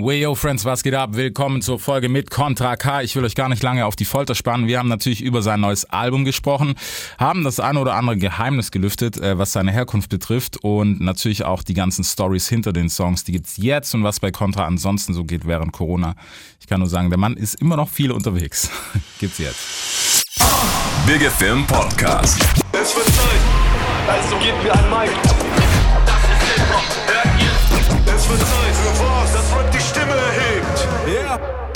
Way yo Friends, was geht ab? Willkommen zur Folge mit Contra K. Ich will euch gar nicht lange auf die Folter spannen. Wir haben natürlich über sein neues Album gesprochen, haben das eine oder andere Geheimnis gelüftet, äh, was seine Herkunft betrifft und natürlich auch die ganzen Stories hinter den Songs. Die gibt's jetzt und was bei Contra ansonsten so geht während Corona. Ich kann nur sagen, der Mann ist immer noch viel unterwegs. gibt's jetzt. Big Film Podcast. Es wird Zeit, also gebt mir ein Mic. Das ist Hip-Hop, hört ihr? Es wird Zeit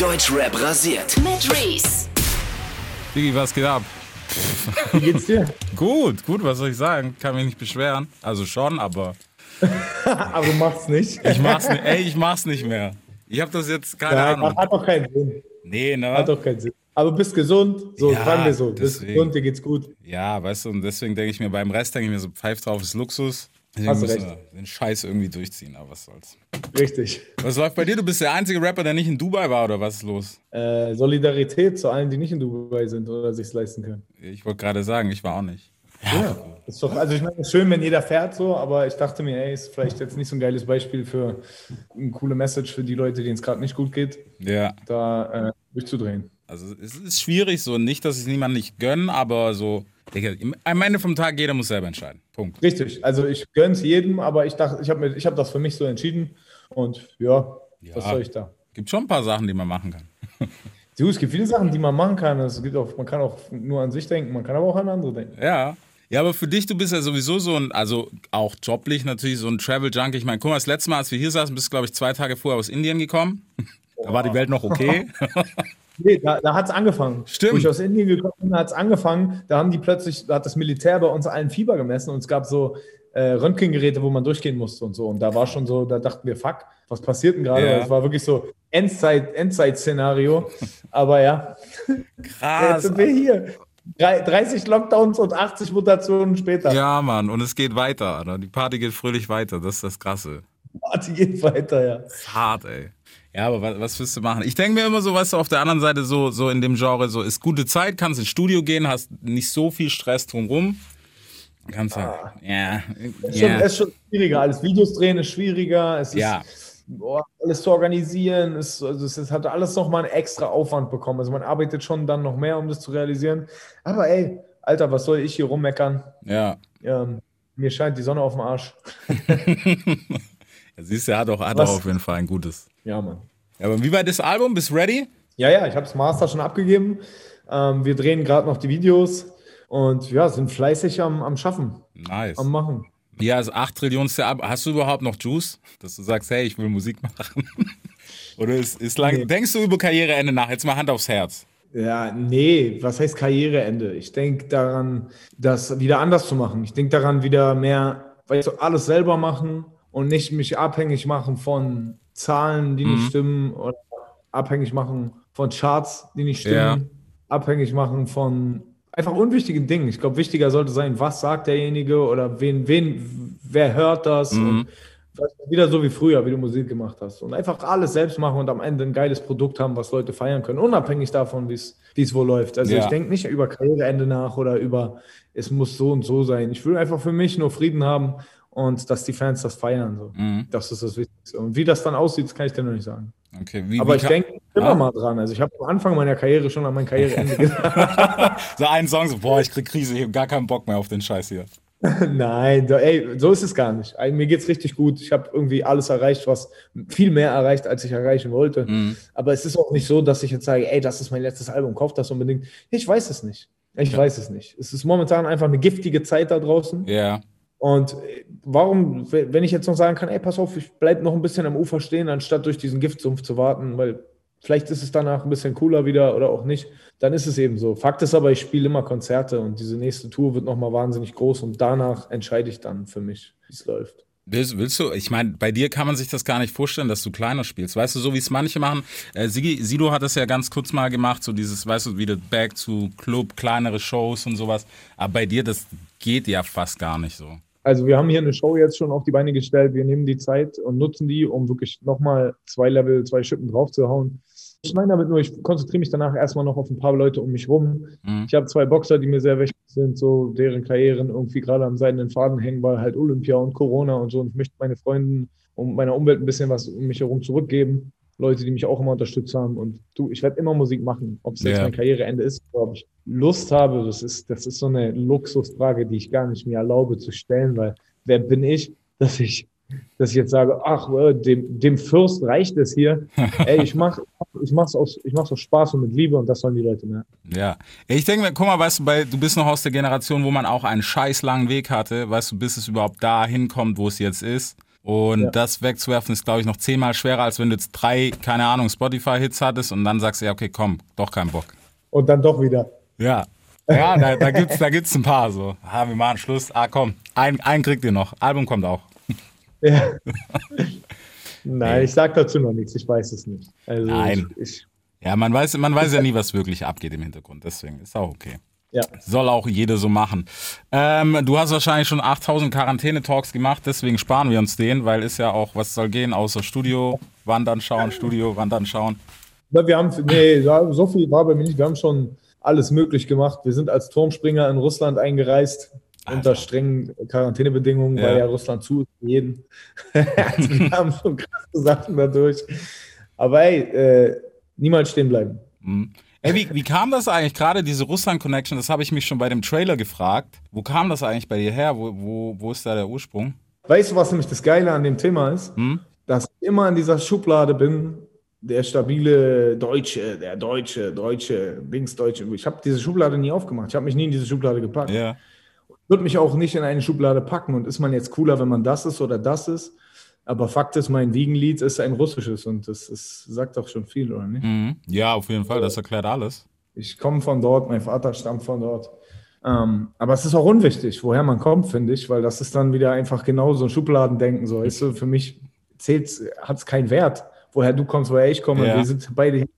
Deutschrap rasiert. Mit Reese. Digi, was geht ab? Wie geht's dir? Gut, gut, was soll ich sagen? Kann mich nicht beschweren. Also schon, aber Aber du machst nicht. ich mach's nicht. Ey, ich mach's nicht mehr. Ich habe das jetzt keine Ja, Ahnung. hat doch keinen Sinn. Nee, ne? Hat doch keinen Sinn. Aber du bist gesund, so Ja, sagen wir so. Du bist gesund, dir geht's gut. Ja, weißt du, und deswegen denke ich mir, beim Rest denke ich mir so, pfeif drauf ist Luxus. Deswegen Hast du müssen recht. den Scheiß irgendwie durchziehen, aber was soll's. Richtig. Was läuft bei dir? Du bist der einzige Rapper, der nicht in Dubai war, oder was ist los? Äh, Solidarität zu allen, die nicht in Dubai sind oder sich's leisten können. Ich wollte gerade sagen, ich war auch nicht. Ja. Ist doch, also ich meine, es ist schön, wenn jeder fährt so, aber ich dachte mir, ey, ist vielleicht jetzt nicht so ein geiles Beispiel für eine coole Message für die Leute, denen es gerade nicht gut geht, Ja, da äh, durchzudrehen. Also es ist schwierig, so nicht, dass ich niemandem nicht gönne, aber so, Digga, am Ende vom Tag, jeder muss selber entscheiden. Punkt. Richtig. Also ich gönn's jedem, aber ich dachte, ich habe hab das für mich so entschieden und ja, was Ja. soll ich da? Gibt schon ein paar Sachen, die man machen kann. Du, es gibt viele Sachen, die man machen kann. Es gibt auch, man kann auch nur an sich denken, man kann aber auch an andere denken. Ja. Ja, aber für dich, du bist ja sowieso so ein, also auch joblich natürlich so ein Travel-Junkie. Ich meine, guck mal, das letzte Mal, als wir hier saßen, bist du, glaube ich, zwei Tage vorher aus Indien gekommen. Da war die Welt noch okay. Nee, da, da hat es angefangen. Stimmt. Wo ich aus Indien gekommen bin, hat es angefangen. Da haben die plötzlich, da hat das Militär bei uns allen Fieber gemessen und es gab so äh, Röntgengeräte, wo man durchgehen musste und so. Und da war schon so, da dachten wir, fuck, was passiert denn gerade? Ja. Es war wirklich so Endzeit, Endzeit-Szenario. Aber ja, jetzt Krass. sind wir hier. Drei- 30 Lockdowns und 80 Mutationen später. Ja, Mann, und es geht weiter, Alter. Die Party geht fröhlich weiter. Das ist das Krasse. Die geht weiter, ja. Das ist hart, ey. Ja, aber was, was willst du machen? Ich denke mir immer so, weißt du, auf der anderen Seite so, so in dem Genre, so ist gute Zeit, kannst ins Studio gehen, hast nicht so viel Stress drumrum. Kannst halt, ja, Es ist, schon, ja. es ist schon schwieriger. Alles Videos drehen ist schwieriger. Es ist, Ja. boah, alles zu organisieren. Ist, also es, es hat alles nochmal einen extra Aufwand bekommen. Also man arbeitet schon dann noch mehr, um das zu realisieren. Aber ey, Alter, was soll ich hier rummeckern? ja. Ähm, mir scheint die Sonne auf dem Arsch. Siehst du, er hat auch, hat Was? auch auf jeden Fall ein gutes. Ja, Mann. Ja, aber wie weit ist das Album? Bist du ready? Ja, ja, ich habe das Master schon abgegeben. Ähm, wir drehen gerade noch die Videos und ja, sind fleißig am, am Schaffen, Nice. am Machen. Ja, das 8 Trillionste Album. Hast du überhaupt noch Juice, dass du sagst, hey, ich will Musik machen? Oder ist, ist lang, Nee. denkst du über Karriereende nach? Jetzt mal Hand aufs Herz. Ja, nee, was heißt Karriereende? Ich denke daran, das wieder anders zu machen. Ich denke daran, wieder mehr, weißt du, alles selber machen und nicht mich abhängig machen von Zahlen, die nicht stimmen oder abhängig machen von Charts, die nicht stimmen, Ja. abhängig machen von einfach unwichtigen Dingen. Ich glaube, wichtiger sollte sein, was sagt derjenige oder wen, wen, wer hört das und weißt du, wieder so wie früher, wie du Musik gemacht hast. Und einfach alles selbst machen und am Ende ein geiles Produkt haben, was Leute feiern können, unabhängig davon, wie es wie es wo läuft. Also Ja. ich denke nicht über Karriereende nach oder über, es muss so und so sein. Ich will einfach für mich nur Frieden haben und dass die Fans das feiern. So. Mhm. Das ist das Wichtigste. Und wie das dann aussieht, kann ich dir noch nicht sagen. Okay, wie, Aber wie ich denke immer Ja. mal dran. Also ich habe am Anfang meiner Karriere schon an mein Karriereende gedacht. So einen Song, so, boah, ich krieg Krise, ich hab gar keinen Bock mehr auf den Scheiß hier. Nein, da, ey, so ist es gar nicht. Mir geht's richtig gut. Ich habe irgendwie alles erreicht, was viel mehr erreicht, als ich erreichen wollte. Mhm. Aber es ist auch nicht so, dass ich jetzt sage, ey, das ist mein letztes Album, kauf das unbedingt. Ich weiß es nicht. Ich weiß es nicht. Es ist momentan einfach eine giftige Zeit da draußen. Ja, Und äh, warum, wenn ich jetzt noch sagen kann, ey, pass auf, ich bleib noch ein bisschen am Ufer stehen, anstatt durch diesen Giftsumpf zu warten, weil vielleicht ist es danach ein bisschen cooler wieder oder auch nicht, dann ist es eben so. Fakt ist aber, ich spiele immer Konzerte und diese nächste Tour wird nochmal wahnsinnig groß und danach entscheide ich dann für mich, wie es läuft. Willst, willst du, ich meine, bei dir kann man sich das gar nicht vorstellen, dass du kleiner spielst. Weißt du, so wie es manche machen. Äh, Sigi, Sido hat das ja ganz kurz mal gemacht, so dieses, weißt du, wieder Back to Club, kleinere Shows und sowas. Aber bei dir, das geht ja fast gar nicht so. Also wir haben hier eine Show jetzt schon auf die Beine gestellt. Wir nehmen die Zeit und nutzen die, um wirklich nochmal zwei Level, zwei Schippen draufzuhauen. Ich meine damit nur, ich konzentriere mich danach erstmal noch auf ein paar Leute um mich rum. Mhm. Ich habe zwei Boxer, die mir sehr wichtig sind, so deren Karrieren irgendwie gerade am seidenen Faden hängen, weil halt Olympia und Corona und so. Und ich möchte meine Freunden und meiner Umwelt ein bisschen was um mich herum zurückgeben. Leute, die mich auch immer unterstützt haben. Und du, ich werde immer Musik machen. Ob es jetzt Ja. mein Karriereende ist oder ob ich Lust habe, das ist, das ist so eine Luxusfrage, die ich gar nicht mir erlaube zu stellen, weil wer bin ich, dass ich, dass ich jetzt sage, ach, äh, dem, dem Fürst reicht es hier. Ey, ich mach, ich mach's aus, ich mach's aus Spaß und mit Liebe und das sollen die Leute merken. Ja. Ich denke mir, guck mal, weißt du, bei, du bist noch aus der Generation, wo man auch einen scheiß langen Weg hatte, weißt du, bis es überhaupt da hinkommt, wo es jetzt ist. Und Ja. das wegzuwerfen ist, glaube ich, noch zehnmal schwerer, als wenn du jetzt drei, keine Ahnung, Spotify-Hits hattest und dann sagst du, ja, okay, komm, doch kein Bock. Und dann doch wieder. Ja. Ja, da, da gibt's, da gibt's ein paar so. Ah, wir machen Schluss. Ah, komm, ein, einen kriegt ihr noch. Album kommt auch. Ja. Nein, ich sag dazu noch nichts, ich weiß es nicht. Also Nein. Ich, ich, Ja, man weiß, man weiß ja nie, was wirklich abgeht im Hintergrund. Deswegen ist auch okay. Ja. Soll auch jeder so machen. Ähm, du hast wahrscheinlich schon 8000 Quarantäne-Talks gemacht, deswegen sparen wir uns den, weil ist ja auch, was soll gehen, außer Studio, Wandern schauen, Studio, Wandern schauen. Wir haben, nee, so viel war bei mir nicht. Wir haben schon alles möglich gemacht. Wir sind als Turmspringer in Russland eingereist, unter strengen Quarantänebedingungen, Ja. weil ja Russland zu ist für jeden. also wir haben schon krasse Sachen dadurch. Aber ey, äh, niemals stehen bleiben. Ey, wie, wie kam das eigentlich, gerade diese Russland-Connection, das habe ich mich schon bei dem Trailer gefragt. Wo kam das eigentlich bei dir her? Wo, wo, wo ist da der Ursprung? Weißt du, was nämlich das Geile an dem Thema ist? Hm? Dass ich immer in dieser Schublade bin, der stabile Deutsche, der Deutsche, Deutsche, Linksdeutsche. Ich habe diese Schublade nie aufgemacht. Ich habe mich nie in diese Schublade gepackt. Ja. würde mich auch nicht in eine Schublade packen. Und ist man jetzt cooler, wenn man das ist oder das ist? Aber Fakt ist, mein Wiegenlied ist ein russisches und das ist, sagt doch schon viel, oder nicht? Mhm. Ja, auf jeden Fall, das erklärt alles. Ich komme von dort, mein Vater stammt von dort. Ähm, aber es ist auch unwichtig, woher man kommt, finde ich, weil das ist dann wieder einfach genau so ein Schubladendenken. So, weißt du, für mich hat es keinen Wert, woher du kommst, woher ich komme. Ja. Wir sind beide hier.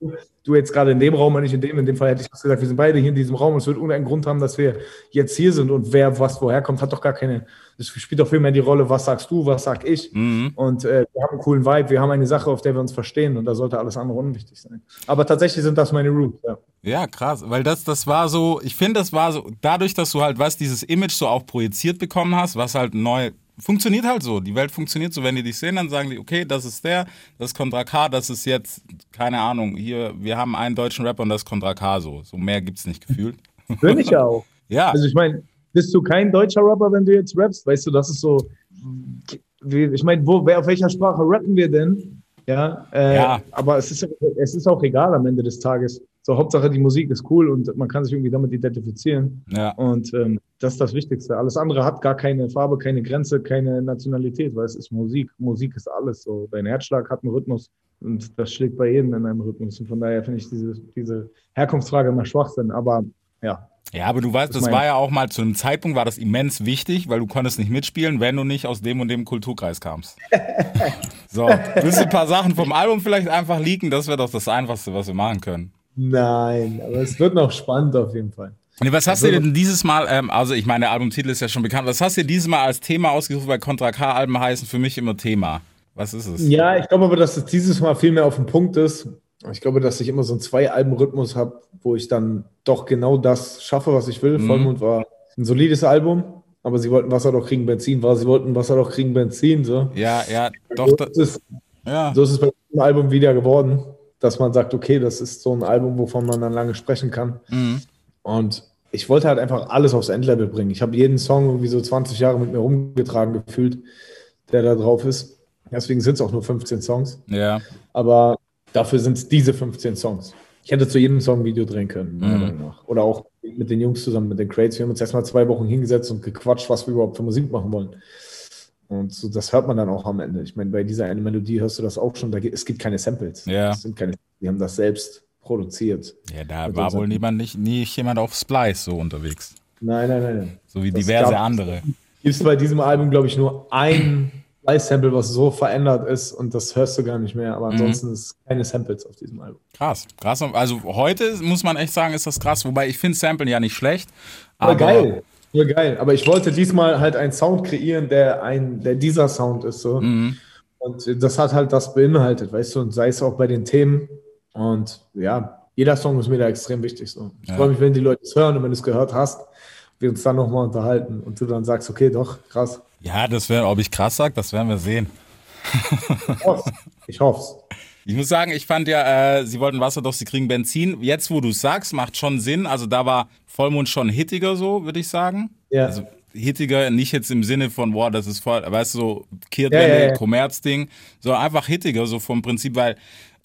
Du jetzt gerade in dem Raum und nicht in dem. In dem Fall hätte ich gesagt, wir sind beide hier in diesem Raum. Es wird irgendeinen Grund haben, dass wir jetzt hier sind. Und wer was woher kommt, hat doch gar keine. Es spielt doch viel mehr die Rolle, was sagst du, was sag ich. Mhm. Und äh, wir haben einen coolen Vibe, wir haben eine Sache, auf der wir uns verstehen. Und da sollte alles andere unwichtig sein. Aber tatsächlich sind das meine Roots. Ja. Ja, krass, weil das, das war so, ich finde, das war so, dadurch, dass du halt, weißt, dieses Image so auch projiziert bekommen hast, was halt neu, funktioniert halt so. Die Welt funktioniert so, wenn die dich sehen, dann sagen die, okay, das ist der, das ist Contra K, das ist jetzt, keine Ahnung, hier, wir haben einen deutschen Rapper und das ist Contra K so. So mehr gibt's nicht gefühlt. Bin ich ja auch. Ja, Also ich meine, bist du kein deutscher Rapper, wenn du jetzt rappst? Weißt du, das ist so. Ich meine, wo, auf welcher Sprache rappen wir denn? Ja, äh, Ja. aber es ist, es ist auch egal am Ende des Tages. So, Hauptsache die Musik ist cool und man kann sich irgendwie damit identifizieren. ja, Und ähm, das ist das Wichtigste. Alles andere hat gar keine Farbe, keine Grenze, keine Nationalität, weil es ist Musik. Musik ist alles so. Dein Herzschlag hat einen Rhythmus und das schlägt bei jedem in einem Rhythmus. Und von daher finde ich diese, diese Herkunftsfrage immer Schwachsinn. Aber ja, ja, aber du weißt, das war ja auch mal, zu einem Zeitpunkt war das immens wichtig, weil du konntest nicht mitspielen, wenn du nicht aus dem und dem Kulturkreis kamst. so, willst du ein paar Sachen vom Album vielleicht einfach leaken? Das wäre doch das Einfachste, was wir machen können. Nein, aber es wird noch spannend auf jeden Fall. Nee, was hast du denn dieses Mal, ähm, also ich meine, der Albumtitel ist ja schon bekannt, was hast du dir dieses Mal als Thema ausgesucht, weil Contra K-Alben heißen für mich immer Thema. Was ist es? Ja, ich glaube aber, dass es dieses Mal viel mehr auf den Punkt ist. Ich glaube, dass ich immer so einen Zwei-Alben-Rhythmus habe, wo ich dann doch genau das schaffe, was ich will. Mhm. Vollmond war ein solides Album, aber sie wollten Wasser doch kriegen Benzin, war, sie wollten Wasser doch kriegen Benzin. So, Ja, ja, doch, so, ist, es, ja. so ist es bei diesem Album wieder geworden, dass man sagt, okay, das ist so ein Album, wovon man dann lange sprechen kann. Mhm. Und ich wollte halt einfach alles aufs Endlevel bringen. Ich habe jeden Song irgendwie so 20 Jahre mit mir rumgetragen gefühlt, der da drauf ist. Deswegen sind es auch nur 15 Songs. Ja, Aber dafür sind es diese 15 Songs. Ich hätte zu jedem Song ein Video drehen können, Mhm. Oder auch mit den Jungs zusammen, mit den Crates. Wir haben uns erstmal zwei Wochen hingesetzt und gequatscht, was wir überhaupt für Musik machen wollen. Und so, das hört man dann auch am Ende. Ich meine, bei dieser eine Melodie hörst du das auch schon. Da, es gibt keine Samples. Ja. Es sind keine, die haben das selbst produziert. ja da Mit war wohl niemand, nicht, nicht jemand auf Splice so unterwegs. Nein, nein, nein. So wie Das diverse gab- andere. Gibt es bei diesem Album, glaube ich, nur ein Live-Sample, was so verändert ist und das hörst du gar nicht mehr. Mhm. Aber ansonsten ist keine Samples auf diesem Album. Krass, krass. Also heute muss man echt sagen, ist das krass. Wobei ich finde Samplen ja nicht schlecht. Aber Aber geil. Voll geil. Aber ich wollte diesmal halt einen Sound kreieren, der ein, der dieser Sound ist so. Mhm. Und das hat halt das beinhaltet, weißt du, und sei es auch bei den Themen. Und ja, jeder Song ist mir da extrem wichtig. So. Ich Ja. freue mich, wenn die Leute es hören und wenn du es gehört hast, wir uns dann nochmal unterhalten und du dann sagst, okay, doch, krass. Ja, das wäre, ob ich krass sag, das werden wir sehen. Ich hoffe Ich hoffe Ich muss sagen, ich fand ja, äh, sie wollten Wasser, doch sie kriegen Benzin. Jetzt, wo du sagst, macht schon Sinn. Also da war Vollmond schon hittiger, so würde ich sagen. Ja. Also hittiger, nicht jetzt im Sinne von, boah, das ist voll, weißt du, so Ja, Kehrtwende, ja, ja. Kommerzding, so einfach hittiger, so vom Prinzip, weil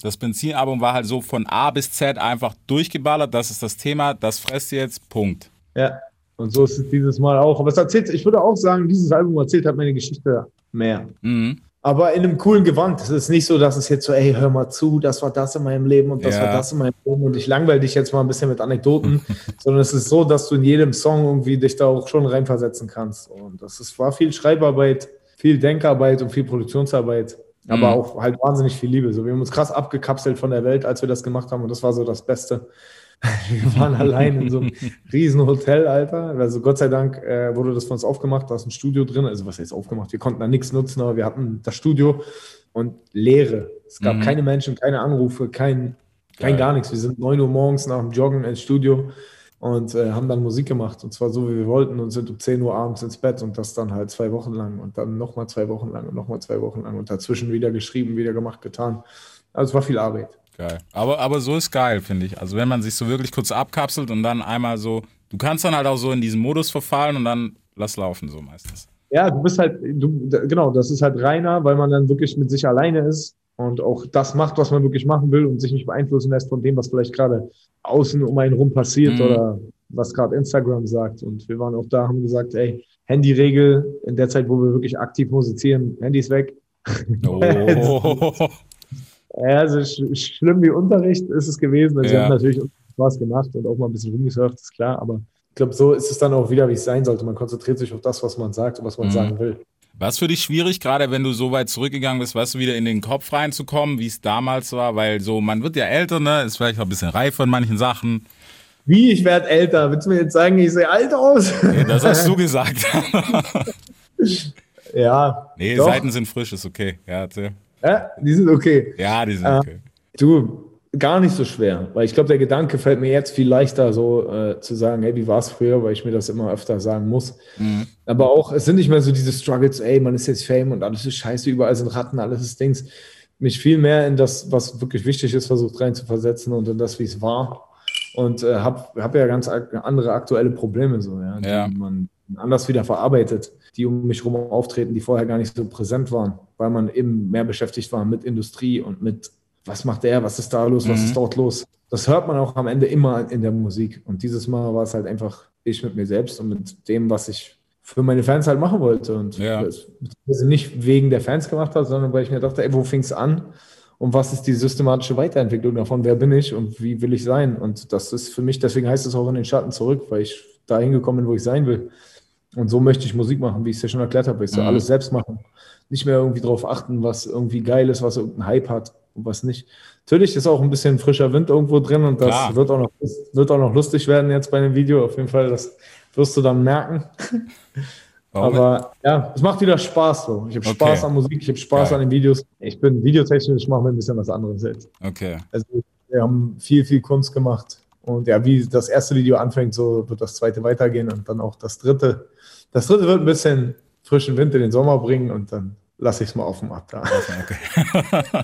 das Benzinalbum war halt so von A bis Z einfach durchgeballert. Das ist das Thema, das fresst jetzt, Punkt. Ja, und so ist es dieses Mal auch. Aber es erzählt, ich würde auch sagen, dieses Album erzählt halt meine Geschichte mehr. Mhm. Aber in einem coolen Gewand. Es ist nicht so, dass es jetzt so, ey, hör mal zu, das war das in meinem Leben und das Ja. war das in meinem Leben und ich langweile dich jetzt mal ein bisschen mit Anekdoten, sondern es ist so, dass du in jedem Song irgendwie dich da auch schon reinversetzen kannst. Und das ist, war viel Schreibarbeit, viel Denkarbeit und viel Produktionsarbeit, aber Mhm. auch halt wahnsinnig viel Liebe. So, wir haben uns krass abgekapselt von der Welt, als wir das gemacht haben und das war so das Beste. Wir waren allein in so einem riesen Hotel, Alter. Also Gott sei Dank äh, wurde das von uns aufgemacht, da ist ein Studio drin. Also was heißt aufgemacht? Wir konnten da nichts nutzen, aber wir hatten das Studio und Leere. Es gab Mhm. keine Menschen, keine Anrufe, kein, kein Geil. gar nichts. Wir sind 9 Uhr morgens nach dem Joggen ins Studio und äh, haben dann Musik gemacht. Und zwar so, wie wir wollten und sind um 10 Uhr abends ins Bett und das dann halt zwei Wochen lang und dann nochmal zwei Wochen lang und nochmal zwei Wochen lang und dazwischen wieder geschrieben, wieder gemacht, getan. Also es war viel Arbeit. Geil. Aber, aber so ist geil, finde ich. Also wenn man sich so wirklich kurz abkapselt und dann einmal so, du kannst dann halt auch so in diesen Modus verfallen und dann lass laufen, so meistens. Ja, du bist halt, du, genau, das ist halt reiner, weil man dann wirklich mit sich alleine ist und auch das macht, was man wirklich machen will und sich nicht beeinflussen lässt von dem, was vielleicht gerade außen um einen rum passiert Mhm. oder was gerade Instagram sagt. Und wir waren auch da, haben gesagt, ey, Handyregel in der Zeit, wo wir wirklich aktiv musizieren, Handys weg. Oh. Ja, also sch schlimm wie Unterricht ist es gewesen. Also wir Ja. haben natürlich Spaß gemacht und auch mal ein bisschen rumgesurft, ist klar, aber ich glaube, so ist es dann auch wieder, wie es sein sollte. Man konzentriert sich auf das, was man sagt und was man Mhm. sagen will. War es für dich schwierig, gerade wenn du so weit zurückgegangen bist, weißt du, wieder in den Kopf reinzukommen, wie es damals war? Weil so, man wird ja älter, ne? Ist vielleicht auch ein bisschen reifer in manchen Sachen. Wie, ich werde älter? Willst du mir jetzt sagen, ich sehe alt aus? Ja, Das hast du gesagt. ja. nee, doch. Seiten sind frisch, ist okay. Ja, erzähl. Ja, die sind okay. ja die sind Ah. okay. Du, gar nicht so schwer, weil ich glaube, der Gedanke fällt mir jetzt viel leichter, so äh, zu sagen, hey, wie war es früher, weil ich mir das immer öfter sagen muss. Mhm. Aber auch, es sind nicht mehr so diese Struggles, ey, man ist jetzt Fame und alles ist scheiße, überall sind Ratten, alles ist Dings. Mich viel mehr in das, was wirklich wichtig ist, versucht reinzuversetzen und in das, wie es war. Und äh, habe hab ja ganz andere aktuelle Probleme, so, ja, die Ja. man anders wieder verarbeitet, die um mich herum auftreten, die vorher gar nicht so präsent waren, weil man eben mehr beschäftigt war mit Industrie und mit, was macht der, was ist da los, was Mhm. ist dort los. Das hört man auch am Ende immer in der Musik. Und dieses Mal war es halt einfach ich mit mir selbst und mit dem, was ich für meine Fans halt machen wollte. Und Ja. nicht wegen der Fans gemacht habe, sondern weil ich mir dachte, ey, wo fing es an? Und was ist die systematische Weiterentwicklung davon? Wer bin ich und wie will ich sein? Und das ist für mich, deswegen heißt es auch in den Schatten zurück, weil ich da hingekommen bin, wo ich sein will. Und so möchte ich Musik machen, wie ich es ja schon erklärt habe. Ich soll Mhm. alles selbst machen. Nicht mehr irgendwie darauf achten, was irgendwie geil ist, was irgendeinen Hype hat und was nicht. Natürlich ist auch ein bisschen frischer Wind irgendwo drin und das Klar. wird auch, noch, wird auch noch lustig werden jetzt bei dem Video. Auf jeden Fall, das wirst du dann merken. Warum? Aber ja, es macht wieder Spaß so. Ich habe Okay. Spaß an Musik, ich habe Spaß Geil. an den Videos. Ich bin videotechnisch, ich mache mir ein bisschen was anderes jetzt. okay. Also wir haben viel, viel Kunst gemacht. Und ja, wie das erste Video anfängt, so wird das zweite weitergehen und dann auch das dritte. Das dritte wird ein bisschen frischen Wind in den Sommer bringen und dann lasse ich es mal offen ab da.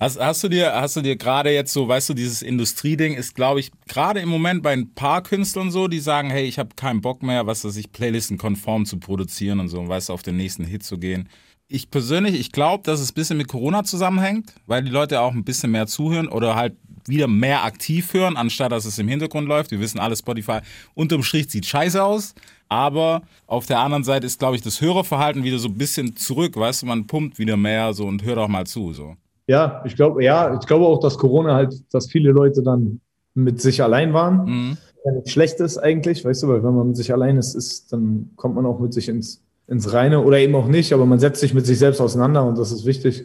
Hast, hast du dir, hast du dir gerade jetzt so, weißt du, dieses Industrieding ist, glaube ich, gerade im Moment bei ein paar Künstlern so, die sagen, hey, ich habe keinen Bock mehr, was weiß ich, Playlisten konform zu produzieren und so, und weißt du, auf den nächsten Hit zu gehen. Ich persönlich, ich glaube, dass es ein bisschen mit Corona zusammenhängt, weil die Leute auch ein bisschen mehr zuhören oder halt wieder mehr aktiv hören, anstatt dass es im Hintergrund läuft. Wir wissen alle, Spotify unterm Strich sieht scheiße aus. Aber auf der anderen Seite ist, glaube ich, das Hörerverhalten wieder so ein bisschen zurück. Weißt du, man pumpt wieder mehr so und hört auch mal zu. So. Ja, ich glaube, ja, ich glaube auch, dass Corona halt, dass viele Leute dann mit sich allein waren. Mhm. Ja, nichts Schlechtes eigentlich, weißt du, weil wenn man mit sich allein ist, ist, dann kommt man auch mit sich ins, ins Reine oder eben auch nicht, aber man setzt sich mit sich selbst auseinander und das ist wichtig.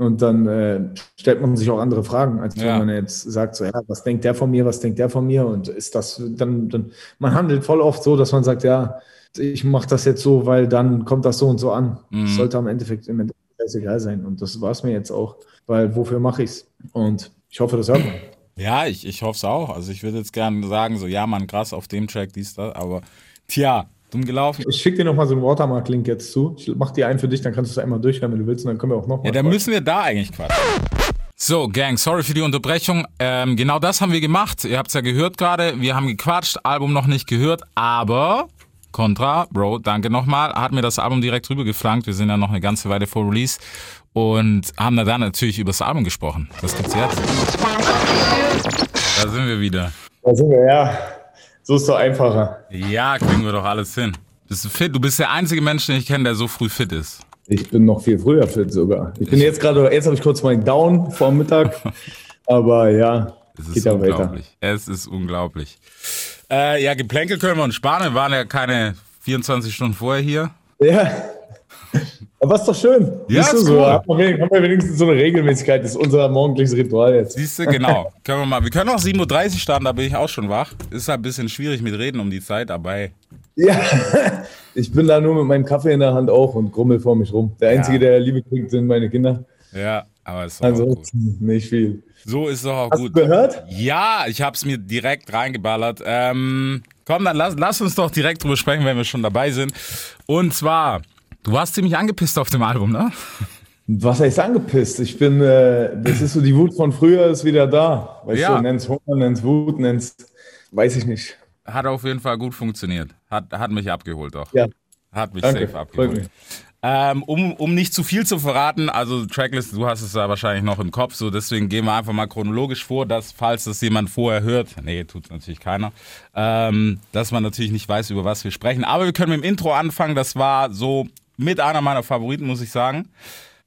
Und dann äh, stellt man sich auch andere Fragen, als Ja. wenn man jetzt sagt, so, ja, was denkt der von mir, was denkt der von mir? Und ist das dann, dann man handelt voll oft so, dass man sagt, ja, ich mache das jetzt so, weil dann kommt das so und so an. Mhm. Das sollte am Endeffekt im Endeffekt egal sein. Und das war es mir jetzt auch, weil wofür mache ich's? Und ich hoffe, das hört man. Ja, ich, ich hoffe es auch. Also ich würde jetzt gerne sagen, so, ja, man, krass auf dem Track, dies, das, aber tja, Dumm gelaufen. Ich schicke dir nochmal so einen Watermark-Link jetzt zu. Ich mach dir einen für dich, dann kannst du es einmal durchhören, wenn du willst, und dann können wir auch nochmal. Ja, dann müssen wir da eigentlich quatschen. So, Gang, sorry für die Unterbrechung. Ähm, genau das haben wir gemacht. Ihr habt es ja gehört gerade. Wir haben gequatscht, Album noch nicht gehört, aber Contra, Bro, danke nochmal, hat mir das Album direkt rübergeflankt. Wir sind ja noch eine ganze Weile vor Release und haben da dann natürlich über das Album gesprochen. Was gibt's jetzt? Da sind wir wieder. Da sind wir, ja. So ist es doch einfacher. Ja, kriegen wir doch alles hin. Bist du fit? Du bist der einzige Mensch, den ich kenne, der so früh fit ist. Ich bin noch viel früher fit sogar. Ich bin jetzt gerade, jetzt habe ich kurz meinen Down vor Mittag. Aber ja, Es ist geht ja weiter. unglaublich. Es ist unglaublich. Äh, ja, Geplänkel können wir uns sparen. Wir waren ja keine 24 Stunden vorher hier. Ja. Aber ist doch schön. Ja, ist so? cool. Haben wir, haben wir wenigstens so eine Regelmäßigkeit. Das ist unser morgendliches Ritual jetzt. Siehst du, genau. können wir mal. Wir können auch 7.30 Uhr starten, da bin ich auch schon wach. Ist halt ein bisschen schwierig mit Reden um die Zeit, aber hey. Ja. Ich bin da nur mit meinem Kaffee in der Hand auch und grummel vor mich rum. Der Einzige, der Liebe kriegt, sind meine Kinder. Ja, aber ist auch gut. Ansonsten nicht viel. So ist doch auch Hast gut. du gehört? Ja, ich hab's mir direkt reingeballert. Ähm, komm, dann lass, lass uns doch direkt drüber sprechen, wenn wir schon dabei sind. Und zwar, du warst ziemlich angepisst auf dem Album, ne? Was heißt angepisst? Ich bin, äh, das ist so die Wut von früher ist wieder da. Weißt Ja. du, nenn's Hunger, nenn's Wut, nenn's, weiß ich nicht. Hat auf jeden Fall gut funktioniert. Hat, hat mich abgeholt doch. Ja. Hat mich Danke, safe abgeholt. Ähm, um, um nicht zu viel zu verraten, also Tracklist, du hast es ja wahrscheinlich noch im Kopf, so deswegen gehen wir einfach mal chronologisch vor, dass falls das jemand vorher hört, nee, tut natürlich keiner, ähm, dass man natürlich nicht weiß, über was wir sprechen. Aber wir können mit dem Intro anfangen, das war so mit einer meiner Favoriten, muss ich sagen.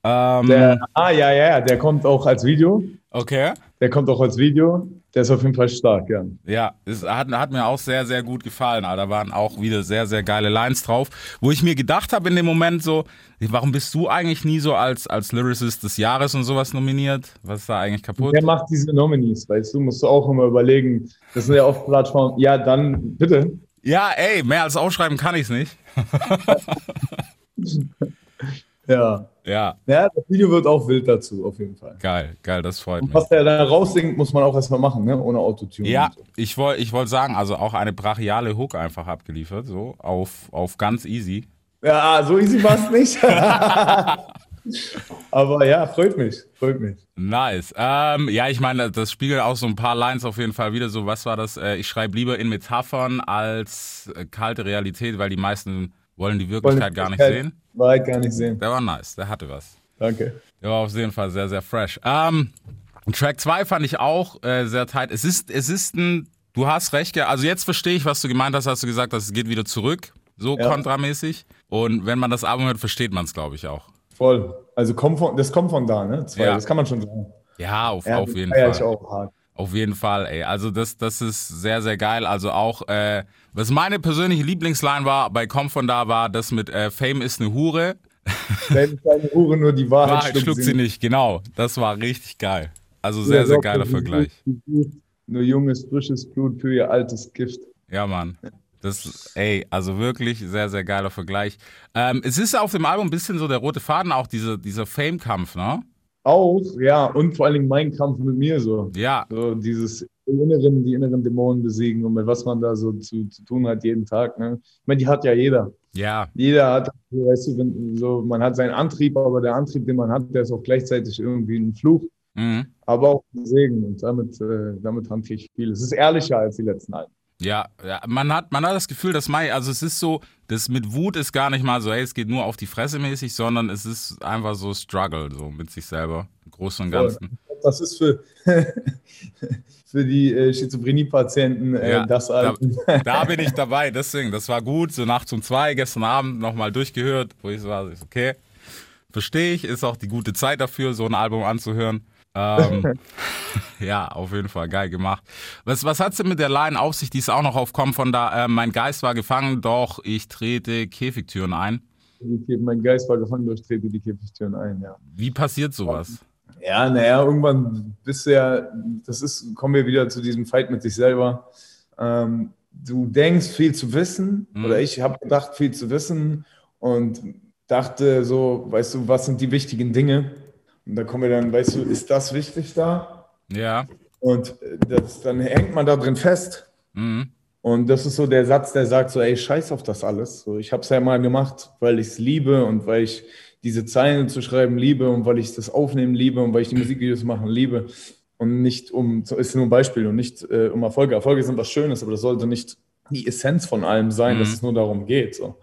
Ähm, Der, ah, ja, ja, ja, der kommt auch als Video. okay. Der kommt auch als Video. Der ist auf jeden Fall stark, ja. Ja, es hat, hat mir auch sehr, sehr gut gefallen. Da waren auch wieder sehr, sehr geile Lines drauf, wo ich mir gedacht habe in dem Moment so, warum bist du eigentlich nie so als, als Lyricist des Jahres und sowas nominiert? Was ist da eigentlich kaputt? Wer macht diese Nominees, weißt du? Musst du auch immer überlegen. Das sind ja oft Plattformen. Ja, dann bitte. Ja, ey, mehr als aufschreiben kann ich's nicht. Ja. Ja, Ja, das Video wird auch wild dazu, auf jeden Fall. geil, geil, das freut mich. Was der da raussingt, muss man auch erstmal machen, ne? Ohne Autotune. Ja, und so. ich wollte ich wollt sagen, also auch eine brachiale Hook einfach abgeliefert, so auf, auf ganz easy. Ja, so easy war es nicht. Aber ja, freut mich. Freut mich. Nice. Ähm, ja, ich meine, das spiegelt auch so ein paar Lines auf jeden Fall wieder. So, was war das? Äh, ich schreibe lieber in Metaphern als äh, kalte Realität, weil die meisten wollen die Wirklichkeit gar nicht sehen. Wahrheit gar nicht sehen. Der war nice, der hatte was. Danke. Der war auf jeden Fall sehr, sehr fresh. Ähm, Track 2 fand ich auch äh, sehr tight. Es ist, es ist ein, du hast recht, ja. Also jetzt verstehe ich, was du gemeint hast, hast du gesagt, dass es geht wieder zurück. So Ja. kontramäßig. Und wenn man das Album hört, versteht man es, glaube ich, auch. Voll. Also kommt von, das kommt von da, ne? Zwei, Ja. Das kann man schon sagen. Ja, auf, Ja, auf jeden Fall. ich auch hart. Auf jeden Fall, ey. Also das, das ist sehr, sehr geil. Also auch, äh, was meine persönliche Lieblingsline war bei Komm von da, war das mit äh, Fame ist eine Hure. Wenn deine Hure nur die Wahrheit, Wahrheit schluckt sie nicht, genau. Das war richtig geil. Also sehr, sehr doch, geiler ist Vergleich. Nur junges, frisches Blut für ihr altes Gift. Ja, Mann. Das, ey, also wirklich sehr, sehr geiler Vergleich. Ähm, es ist auf dem Album ein bisschen so der rote Faden, auch diese, dieser Fame-Kampf, ne? Auch, ja, und vor allen Dingen mein Kampf mit mir so. Ja, So dieses inneren, die inneren Dämonen besiegen und mit was man da so zu, zu tun hat jeden Tag. Ne? Ich meine, die hat ja jeder. ja, Jeder hat, weißt du, wenn, so, man hat seinen Antrieb, aber der Antrieb, den man hat, der ist auch gleichzeitig irgendwie ein Fluch, mhm. aber auch ein Segen. Und damit, äh, damit hantiere ich viel. Es ist ehrlicher als die letzten Alben. Ja, ja. Man hat, man hat das Gefühl, dass Mai, also es ist so, das mit Wut ist gar nicht mal so, hey, es geht nur auf die Fresse mäßig, sondern es ist einfach so Struggle, so mit sich selber, im Großen und Ganzen. Das ist für, für die äh, Schizophrenie-Patienten äh, Ja, das da, Album. da bin ich dabei, deswegen, das war gut, so nachts um zwei, gestern Abend nochmal durchgehört, wo ich so war, okay, verstehe ich, ist auch die gute Zeit dafür, so ein Album anzuhören. Ähm, ja, auf jeden Fall, geil gemacht. Was, was hat's denn mit der Line auf sich, die ist auch noch aufkommen von da, äh, mein Geist war gefangen, doch ich trete Käfigtüren ein. Mein Geist war gefangen, durchtrete die Käfigtüren ein, ja. Wie passiert sowas? Ja, naja, irgendwann bist du ja, das ist, kommen wir wieder zu diesem Fight mit sich selber. Ähm, du denkst, viel zu wissen, Mhm. oder ich habe gedacht, viel zu wissen und dachte so, weißt du, was sind die wichtigen Dinge? Und da kommen wir dann, weißt du, ist das wichtig da? Ja, Und äh, das, dann hängt man da drin fest. mhm. Und das ist so der Satz, der sagt so, ey, scheiß auf das alles. So, ich habe es ja mal gemacht, weil ich es liebe und weil ich diese Zeilen zu schreiben liebe und weil ich das Aufnehmen liebe und weil ich die Musikvideos machen liebe. Und nicht um, ist nur ein Beispiel und nicht äh, um Erfolge. Erfolge sind was Schönes, aber das sollte nicht die Essenz von allem sein, Mhm. dass es nur darum geht. So.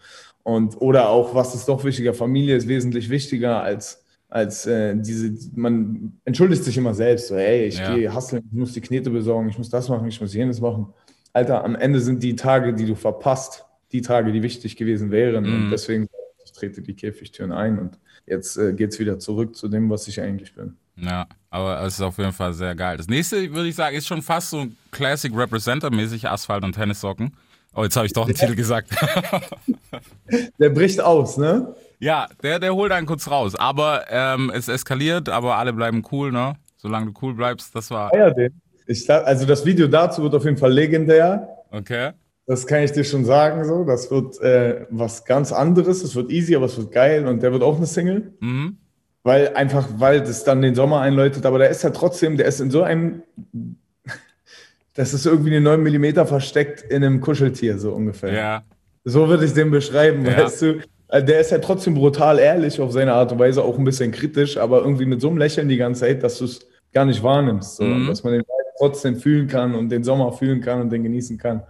Und, oder auch, was ist doch wichtiger? Familie ist wesentlich wichtiger als, als äh, diese, man entschuldigt sich immer selbst, so, ey, ich Ja. gehe hustlen, ich muss die Knete besorgen, ich muss das machen, ich muss jenes machen. Alter, am Ende sind die Tage, die du verpasst, die Tage, die wichtig gewesen wären. Mhm. Und deswegen, ich trete die Käfigtüren ein und jetzt äh, geht es wieder zurück zu dem, was ich eigentlich bin. Ja, aber es ist auf jeden Fall sehr geil. Das nächste, würde ich sagen, ist schon fast so Classic Representer-mäßig Asphalt und Tennissocken. Oh, jetzt habe ich doch einen Titel gesagt. Der bricht aus, ne? Ja, der, der holt einen kurz raus. Aber ähm, es eskaliert, aber alle bleiben cool, ne? Solange du cool bleibst, das war. Feier den. Ich, also das Video dazu wird auf jeden Fall legendär. Okay. Das kann ich dir schon sagen. So, das wird äh, was ganz anderes. Es wird easy, aber es wird geil und der wird auch eine Single, Mhm. weil einfach, weil das dann den Sommer einläutet. Aber der ist ja trotzdem, der ist in so einem, das ist irgendwie eine 9 mm versteckt in einem Kuscheltier so ungefähr. Ja. So würde ich den beschreiben, Ja. weißt du. Also Der ist ja trotzdem brutal ehrlich auf seine Art und Weise, auch ein bisschen kritisch, aber irgendwie mit so einem Lächeln die ganze Zeit, dass du es gar nicht wahrnimmst. So. Mhm. Dass man den Vibe trotzdem fühlen kann und den Sommer fühlen kann und den genießen kann.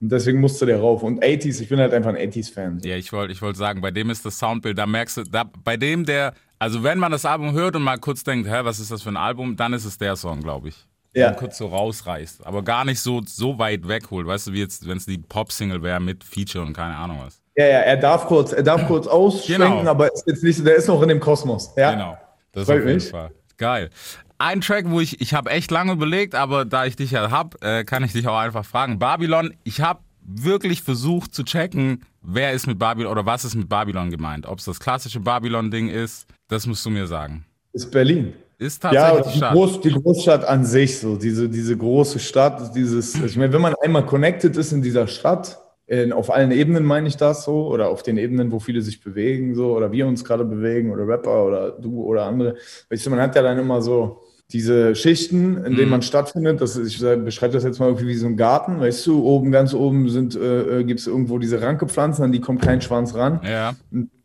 Und deswegen musste der rauf. Und 80s, ich bin halt einfach ein 80s-Fan. Ja, ich wollte ich wollte sagen, bei dem ist das Soundbild, da merkst du, da, bei dem der, also wenn man das Album hört und mal kurz denkt, hä, was ist das für ein Album, dann ist es der Song, glaube ich. Ja. Den kurz so rausreißt, aber gar nicht so, so weit wegholt, weißt du, wie jetzt, wenn es die Pop-Single wäre mit Feature und keine Ahnung was. Ja, ja, er darf kurz, er darf kurz ausschwenken, Genau. aber ist jetzt nicht der ist noch in dem Kosmos. Ja. Genau. Das Freut auf jeden mich. Fall. Geil. Ein Track, wo ich, ich habe echt lange überlegt, aber da ich dich ja hab, äh, kann ich dich auch einfach fragen. Babylon, ich habe wirklich versucht zu checken, wer ist mit Babylon oder was ist mit Babylon gemeint. Ob es das klassische Babylon-Ding ist, das musst du mir sagen. Ist Berlin. Ist Ja, tatsächlich die die, Stadt. Groß, die Großstadt an sich, so diese, diese große Stadt, dieses, ich meine, wenn man einmal connected ist in dieser Stadt, in, auf allen Ebenen meine ich das so, oder auf den Ebenen, wo viele sich bewegen, so, oder wir uns gerade bewegen, oder Rapper oder du oder andere. Weißt du, man hat ja dann immer so diese Schichten, in denen Mhm. man stattfindet. Das ich beschreibe das jetzt mal irgendwie wie so ein Garten, weißt du, oben, ganz oben sind, äh, gibt es irgendwo diese Rankepflanzen, an die kommt kein Schwanz ran. Ja,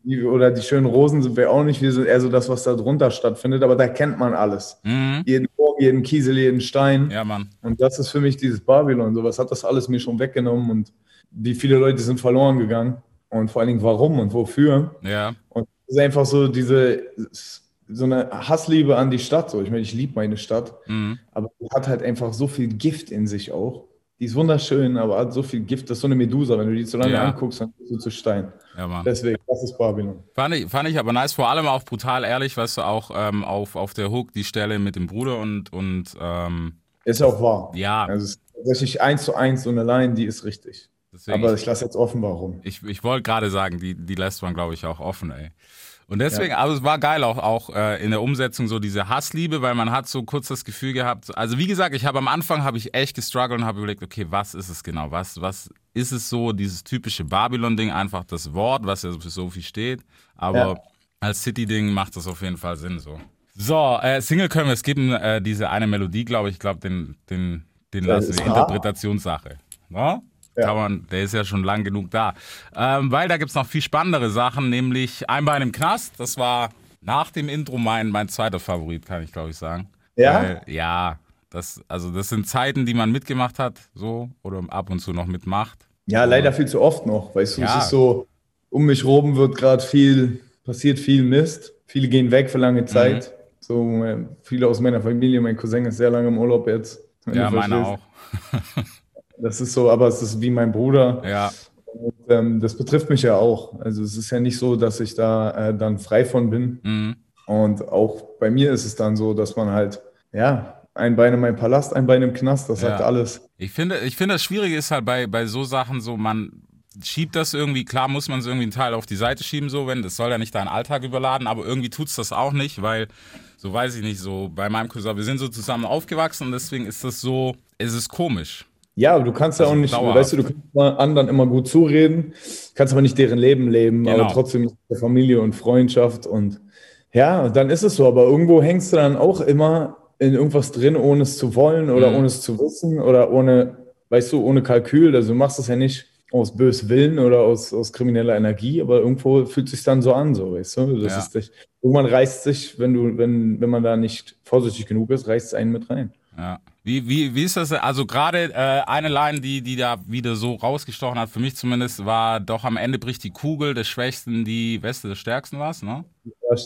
Die, oder die schönen Rosen sind wir auch nicht. Wir sind eher so das, was da drunter stattfindet. Aber da kennt man alles. mhm. Jeden Baum, jeden Kiesel, jeden Stein. ja, Mann. Und das ist für mich dieses Babylon. So was hat das alles mir schon weggenommen. Und wie viele Leute sind verloren gegangen. Und vor allen Dingen warum und wofür. Ja, Und es ist einfach so diese, so eine Hassliebe an die Stadt. So. Ich meine, ich liebe meine Stadt. mhm. Aber die hat halt einfach so viel Gift in sich auch. Die ist wunderschön, aber hat so viel Gift. Das ist so eine Medusa. Wenn du die zu lange Ja. anguckst, dann bist du zu Stein. ja, Mann. Deswegen, das ist Babylon. Fand ich, fand ich aber nice, vor allem auch brutal ehrlich, weißt du, auch ähm, auf, auf der Hook die Stelle mit dem Bruder und, und ähm, Ist auch wahr. ja, Also es ist tatsächlich eins zu eins so eine Line, die ist richtig. Deswegen. Aber ich lasse jetzt offen, warum. Ich, ich wollte gerade sagen, die, die lässt man, glaube ich, auch offen, ey. Und deswegen, aber es war geil auch, auch äh, in der Umsetzung so diese Hassliebe, weil man hat so kurz das Gefühl gehabt, also wie gesagt, ich habe am Anfang habe ich echt gestruggelt und habe überlegt, okay, was ist es genau? Was, was ist es so, dieses typische Babylon-Ding, einfach das Wort, was ja für so viel steht. Aber Ja. als City-Ding macht das auf jeden Fall Sinn so. So, äh, Single können wir skippen, äh, diese eine Melodie, glaube ich, glaube, den, den, den Ja, lassen wir. Interpretationssache. Ne? Ja. Kann man, der ist ja schon lang genug da. Ähm, weil da gibt es noch viel spannendere Sachen, nämlich ein Bein im Knast. Das war nach dem Intro mein, mein zweiter Favorit, kann ich glaube ich sagen. Ja? Weil, ja, das, also das sind Zeiten, die man mitgemacht hat, so, oder ab und zu noch mitmacht. Ja, leider viel zu oft noch. Weißt du, Ja. es ist so, um mich rum wird gerade viel, passiert viel Mist. Viele gehen weg für Mhm. lange Zeit. So, äh, viele aus meiner Familie, mein Cousin ist sehr lange im Urlaub jetzt. Ja, du meine verstehst. auch. Das ist so, aber es ist wie mein Bruder. Ja, Und, ähm, das betrifft mich ja auch. Also es ist ja nicht so, dass ich da äh, dann frei von bin. mhm. Und auch bei mir ist es dann so, dass man halt, ja, ein Bein in meinem Palast, ein Bein im Knast, das sagt Ja. alles. Ich finde, ich finde, das Schwierige ist halt bei, bei so Sachen so, man schiebt das irgendwie, klar muss man es irgendwie einen Teil auf die Seite schieben, so, wenn, das soll ja nicht deinen Alltag überladen, aber irgendwie tut's das auch nicht, weil, so weiß ich nicht, so bei meinem Cousin, wir sind so zusammen aufgewachsen und deswegen ist das so, es ist komisch. Ja, aber du kannst ja Also auch nicht, dauerhaft. weißt du, du kannst mal anderen immer gut zureden, kannst aber nicht deren Leben leben, Genau. aber trotzdem ist es Familie und Freundschaft und ja, dann ist es so, aber irgendwo hängst du dann auch immer in irgendwas drin, ohne es zu wollen oder Mhm. ohne es zu wissen oder ohne weißt du, ohne Kalkül. Also du machst das ja nicht aus bös Willen oder aus, aus krimineller Energie, aber irgendwo fühlt sich dann so an, so, weißt du? Das Ja. ist dich, irgendwann reißt sich, wenn du, wenn, wenn man da nicht vorsichtig genug ist, reißt es einen mit rein. Ja. Wie, wie, wie ist das? Also gerade äh, eine Line, die, die da wieder so rausgestochen hat, für mich zumindest, war doch am Ende bricht die Kugel des Schwächsten die Weste des Stärksten was, ne?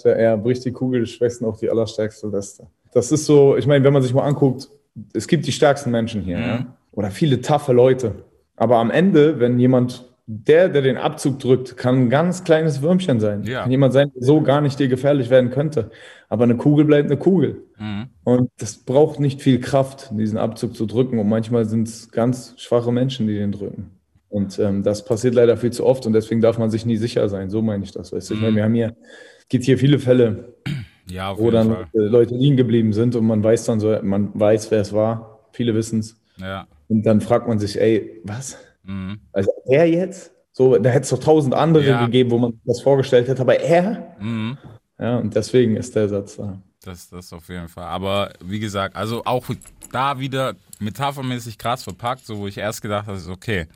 Er bricht die Kugel des Schwächsten auf die allerstärkste Weste. Das ist so, ich meine, wenn man sich mal anguckt, es gibt die stärksten Menschen hier, Mhm. ja? oder viele taffe Leute. Aber am Ende, wenn jemand, der, der den Abzug drückt, kann ein ganz kleines Würmchen sein. Ja. Kann jemand sein, der so gar nicht dir gefährlich werden könnte. Aber eine Kugel bleibt eine Kugel. Mhm. Und das braucht nicht viel Kraft, diesen Abzug zu drücken. Und manchmal sind es ganz schwache Menschen, die den drücken. Und ähm, das passiert leider viel zu oft und deswegen darf man sich nie sicher sein. So meine ich das. Weißt du? Ich meine, wir haben hier, es gibt hier viele Fälle, Ja, wo dann Fall. äh, Leute liegen geblieben sind und man weiß dann so, man weiß, wer es war. Viele wissen es. Ja. Und dann fragt man sich, ey, was? Mhm. Also er jetzt? So, da hätte es doch tausend andere Ja. gegeben, wo man das vorgestellt hätte, aber er? Mhm. Ja, und deswegen ist der Satz da. Das, das auf jeden Fall. Aber wie gesagt, also auch da wieder metaphermäßig krass verpackt, so wo ich erst gedacht habe, okay,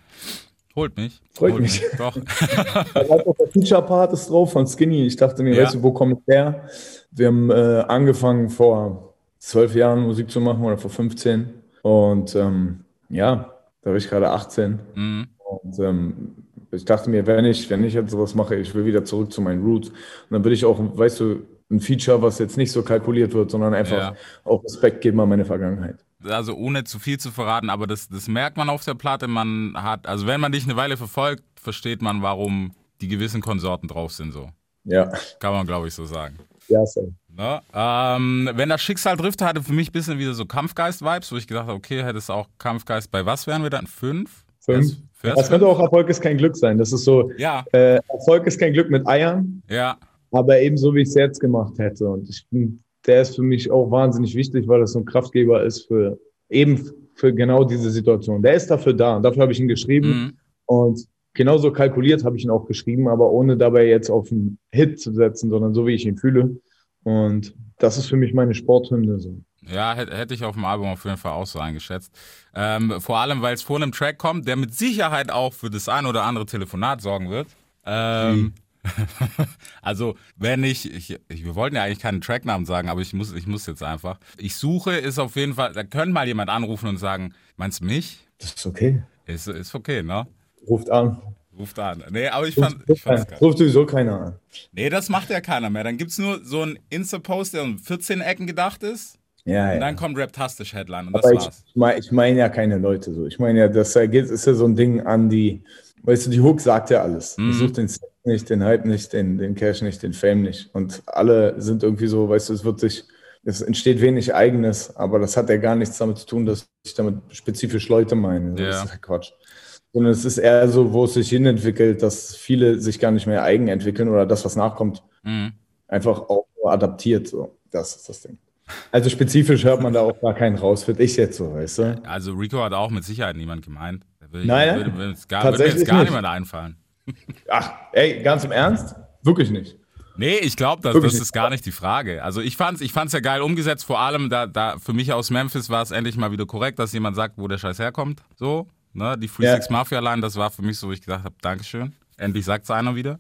holt mich. Freut holt mich. Doch. Da war auch der Feature-Part ist drauf von Skinny. Ich dachte mir, Ja. weißt du, wo komme ich her? Wir haben äh, angefangen vor zwölf Jahren Musik zu machen oder vor 15. Und ähm, ja, da war ich gerade 18. mhm. Und ähm, ich dachte mir, wenn ich, wenn ich jetzt sowas mache, ich will wieder zurück zu meinen Roots. Und dann will ich auch, weißt du, ein Feature, was jetzt nicht so kalkuliert wird, sondern einfach Ja. auch Respekt geben an meine Vergangenheit. Also ohne zu viel zu verraten, aber das, das merkt man auf der Platte. Man hat, also wenn man dich eine Weile verfolgt, versteht man, warum die gewissen Konsorten drauf sind. So Ja, kann man, glaube ich, so sagen. ja, Sam. Ne? Ähm, wenn das Schicksal trifft, hatte für mich ein bisschen wieder so Kampfgeist-Vibes, wo ich gedacht habe, okay, hätte es auch Kampfgeist. Bei was wären wir dann? Fünf? Fünf. Fährst- Das könnte auch Erfolg ist kein Glück sein. Das ist so, Ja, äh, Erfolg ist kein Glück mit Eiern. ja, aber ebenso wie ich es jetzt gemacht hätte. Und ich, der ist für mich auch wahnsinnig wichtig, weil das so ein Kraftgeber ist für eben für genau diese Situation. Der ist dafür da und dafür habe ich ihn geschrieben mhm. und genauso kalkuliert habe ich ihn auch geschrieben, aber ohne dabei jetzt auf einen Hit zu setzen, sondern so wie ich ihn fühle. Und das ist für mich meine Sporthymne. So. ja, hätte, ich auf dem Album auf jeden Fall auch so eingeschätzt. Ähm, vor allem, weil es vor einem Track kommt, der mit Sicherheit auch für das ein oder andere Telefonat sorgen wird. Ähm, also, wenn ich, ich, ich, wir wollten ja eigentlich keinen Tracknamen sagen, aber ich muss, ich muss jetzt einfach. Ich suche ist auf jeden Fall, da könnte mal jemand anrufen und sagen, meinst du mich? Das ist okay. Ist, ist okay, ne? Ruft an. Ruft an. Nee, aber ich Ruft, fand, fand's geil. ruft sowieso keiner an. Nee, das macht ja keiner mehr. Dann gibt's nur so einen Insta-Post, der um 14 Ecken gedacht ist. Ja, Und ja. dann kommt Raptastisch Headline und das Aber ich, war's. ich meine ich mein ja keine Leute so. Ich meine ja, das ist ja so ein Ding an die, weißt du, die Hook sagt ja alles. Mhm. Ich suche den Sex nicht, den Hype nicht, den, den Cash nicht, den Fame nicht. Und alle sind irgendwie so, weißt du, es wird sich, es entsteht wenig Eigenes, aber das hat ja gar nichts damit zu tun, dass ich damit spezifisch Leute meine. Ja. Das ist ja Quatsch. Sondern es ist eher so, wo es sich hinentwickelt, dass viele sich gar nicht mehr eigen entwickeln oder das, was nachkommt, Mhm. einfach auch nur adaptiert. So. Das ist das Ding. Also spezifisch hört man da auch gar keinen raus, finde ich jetzt so, weißt du? Also Rico hat auch mit Sicherheit niemand gemeint. Würde, Nein, würde, würde, gar, würde mir Tatsächlich jetzt gar nicht. niemand einfallen. Ach, ey, ganz im Ernst? Wirklich nicht. Nee, ich glaube, das, das ist gar nicht die Frage. Also ich fand's, ich fand's ja geil umgesetzt. Vor allem da, da für mich aus Memphis war es endlich mal wieder korrekt, dass jemand sagt, wo der Scheiß herkommt. So, ne, die Free Ja. Six Mafia Line, das war für mich so, wo ich gesagt habe, Dankeschön. Endlich sagt's einer wieder.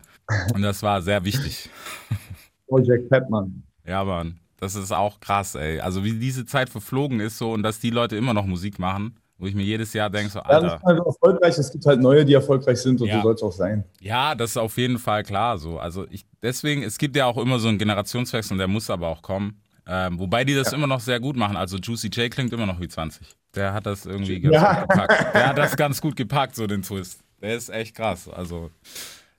Und das war sehr wichtig. Project Petman. Ja, Mann. Das ist auch krass, ey. Also wie diese Zeit verflogen ist so und dass die Leute immer noch Musik machen, wo ich mir jedes Jahr denke, so, Ja, das Alter. ist also erfolgreich. Es gibt halt neue, die erfolgreich sind und Ja. so soll es auch sein. Ja, das ist auf jeden Fall klar so. Also ich, deswegen, es gibt ja auch immer so einen Generationswechsel und der muss aber auch kommen. Ähm, wobei die das immer noch sehr gut machen. Also Juicy J klingt immer noch wie 20. Der hat das irgendwie ganz Ja. gut gepackt. Der hat das ganz gut gepackt, so den Twist. Der ist echt krass. Also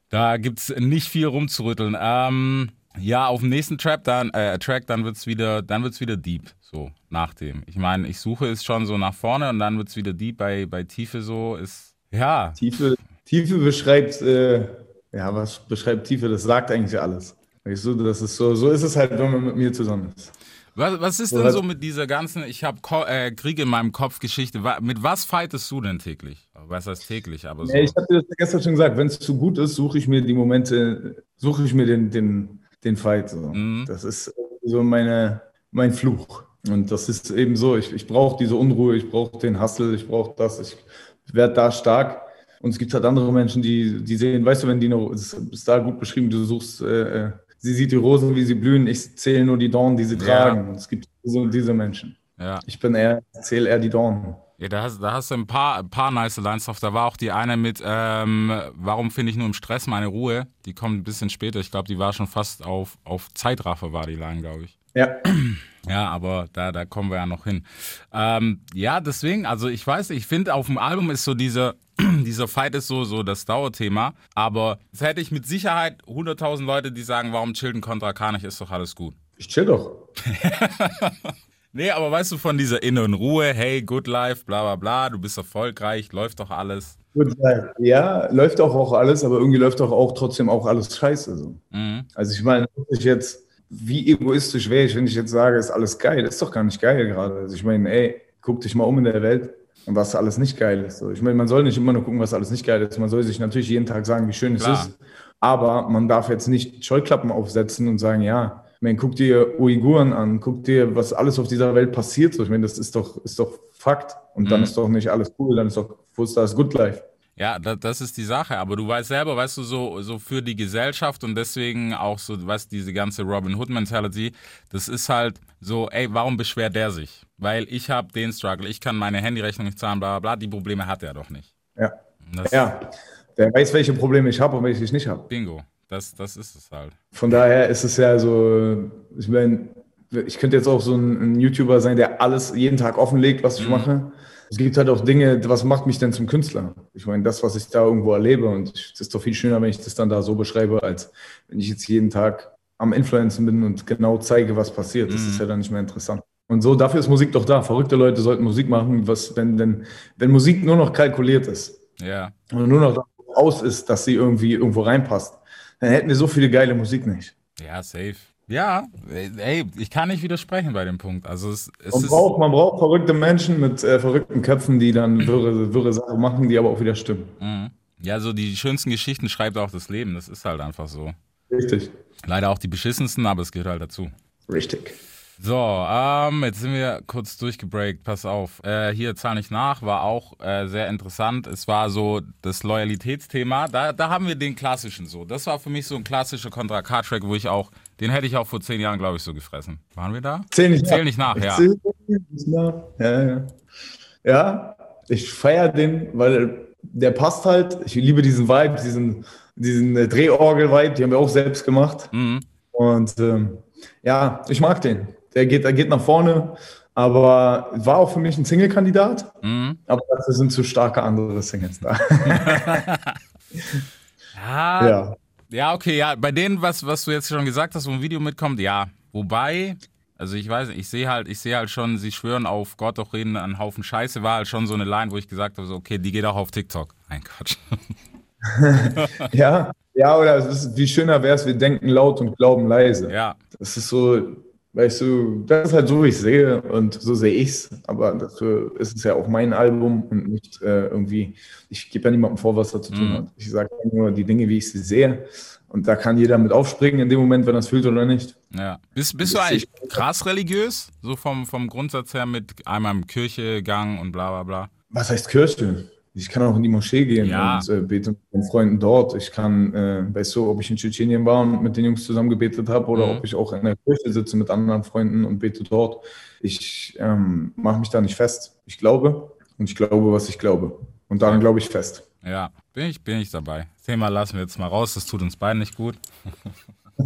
da gibt's nicht viel rumzurütteln. Ähm, ja, auf dem nächsten Trap dann, äh, Track, dann wird's wieder, dann wird's wieder deep. So, nach dem. Ich meine, ich suche es schon so nach vorne und dann wird's wieder deep. Bei, bei Tiefe so ist, ja, Tiefe, Tiefe beschreibt, äh, ja, was beschreibt Tiefe? Das sagt eigentlich alles. Weißt du, das ist so, so ist es halt, wenn man mit mir zusammen ist. Was, was ist denn so mit dieser ganzen, ich habe äh, Krieg in meinem Kopf Geschichte, mit was fightest du denn täglich? Was heißt täglich, aber so. Ja, ich hatte das gestern schon gesagt, wenn es zu gut ist, suche ich mir die Momente, suche ich mir den, den, den Fight. So. Mhm. Das ist so meine, mein Fluch. Und das ist eben so. Ich, ich brauche diese Unruhe, ich brauche den Hassel, ich brauche das. Ich werde da stark. Und es gibt halt andere Menschen, die, die sehen, weißt du, wenn die noch, das ist da gut beschrieben, du suchst, äh, äh sie sieht die Rosen, wie sie blühen, ich zähle nur die Dornen, die sie Ja. tragen. Und es gibt so diese Menschen. Ja. Ich bin eher, ich zähle eher die Dornen. Ja, da hast, da hast du ein paar, ein paar nice Lines drauf. Da war auch die eine mit, ähm, warum finde ich nur im Stress meine Ruhe? Die kommt ein bisschen später. Ich glaube, die war schon fast auf, auf Zeitraffer, war die Line, glaube ich. Ja. Ja, aber da, da kommen wir ja noch hin. Ähm, ja, deswegen, also ich weiß, ich finde, auf dem Album ist so dieser, dieser Fight ist so, so das Dauerthema. Aber jetzt hätte ich mit Sicherheit 100.000 Leute, die sagen, waum chillt ein Kontra K nicht, ist doch alles gut. Ich chill doch. Nee, aber weißt du, von dieser inneren Ruhe, hey, good life, bla bla bla, du bist erfolgreich, läuft doch alles. Gut sein. Ja, läuft auch, auch alles, aber irgendwie läuft doch auch trotzdem auch alles scheiße. So. Mhm. Also ich meine, ich jetzt, wie egoistisch wäre ich, wenn ich jetzt sage, ist alles geil. Ist doch gar nicht geil gerade. Also ich meine, ey, guck dich mal um in der Welt und was alles nicht geil ist. So, ich meine, man soll nicht immer nur gucken, was alles nicht geil ist. Man soll sich natürlich jeden Tag sagen, wie schön es Klar. ist. Aber man darf jetzt nicht Scheuklappen aufsetzen und sagen, ja, ich meine, guck dir Uiguren an, guck dir, was alles auf dieser Welt passiert. Ich meine, das ist doch, ist doch Fakt. Und dann Mhm. ist doch nicht alles cool, dann ist doch, wo ist das Good Life? Ja, da, das ist die Sache. Aber du weißt selber, weißt du, so, so für die Gesellschaft und deswegen auch so, weißt diese ganze Robin Hood Mentality, das ist halt so, ey, warum beschwert der sich? Weil ich habe den Struggle, ich kann meine Handyrechnung nicht zahlen, bla bla bla, die Probleme hat er doch nicht. Ja. Das, Ja, der weiß, welche Probleme ich habe und welche ich nicht habe. Bingo. Das, das ist es halt. Von daher ist es ja so, ich meine, ich könnte jetzt auch so ein, ein YouTuber sein, der alles jeden Tag offenlegt, was ich mache. Es gibt halt auch Dinge, was macht mich denn zum Künstler? Ich meine, das, was ich da irgendwo erlebe und es ist doch viel schöner, wenn ich das dann da so beschreibe, als wenn ich jetzt jeden Tag am Influencen bin und genau zeige, was passiert. Das ist ja dann nicht mehr interessant. Und so, dafür ist Musik doch da. Verrückte Leute sollten Musik machen, was, wenn, wenn, wenn Musik nur noch kalkuliert ist Ja. und nur noch aus ist, dass sie irgendwie irgendwo reinpasst, dann hätten wir so viele geile Musik nicht. Ja, safe. Ja, ey, ich kann nicht widersprechen bei dem Punkt. Also es, es Man ist. braucht, man braucht verrückte Menschen mit äh, verrückten Köpfen, die dann wirre, wirre Sachen machen, die aber auch wieder stimmen. Mhm. Ja, so die schönsten Geschichten schreibt auch das Leben. Das ist halt einfach so. Richtig. Leider auch die beschissensten, aber es gehört halt dazu. Richtig. So, ähm, jetzt sind wir kurz durchgebreakt. Pass auf. Äh, hier zahl nicht nach, war auch äh, sehr interessant. Es war so das Loyalitätsthema. Da, da haben wir den klassischen so. Das war für mich so ein klassischer Contra K-Track, wo ich auch, den hätte ich auch vor zehn Jahren, glaube ich, so gefressen. Waren wir da? Zähl nicht Zähl nach. nicht nach, Ich ja. zähl nicht nach. Ja, ja. ja, ich feiere den, weil der passt halt. Ich liebe diesen Vibe, diesen, diesen Drehorgel-Vibe, die haben wir auch selbst gemacht. Mhm. Und ähm, ja, ich mag den. Der geht, der geht nach vorne, aber war auch für mich ein Single-Kandidat. Mhm. Aber dafür sind zu starke andere Singles da. Ja, ja. Ja, okay, ja, bei denen, was, was du jetzt schon gesagt hast, wo ein Video mitkommt, ja. Wobei, also ich weiß nicht, ich sehe halt, ich sehe halt schon, sie schwören auf Gott doch reden, einen Haufen Scheiße, war halt schon so eine Line, wo ich gesagt habe, so, okay, die geht auch auf TikTok. Mein Gott. Ja, ja, oder es ist, wie schöner wäre es, wir denken laut und glauben leise. Ja, Das ist so, weißt du, das ist halt so, wie ich sehe und so sehe ich es. Aber dafür ist es ja auch mein Album und nicht äh, irgendwie, ich gebe ja niemandem vor, was er zu tun Mhm. hat. Ich sage nur die Dinge, wie ich sie sehe. Und da kann jeder mit aufspringen in dem Moment, wenn er es fühlt oder nicht. ja. Bist, bist du eigentlich krass religiös? So vom, vom Grundsatz her mit einmal im Kirchegang und bla bla bla. Was heißt Kirche? Ich kann auch in die Moschee gehen Ja. und äh, bete mit meinen Freunden dort. Ich kann, äh, weißt du, ob ich in Tschetschenien war und mit den Jungs zusammen gebetet habe oder Mhm. ob ich auch in der Kirche sitze mit anderen Freunden und bete dort. Ich ähm, mache mich da nicht fest. Ich glaube und ich glaube, was ich glaube. Und daran glaube ich fest. Ja, bin ich, bin ich dabei. Das Thema lassen wir jetzt mal raus, das tut uns beiden nicht gut.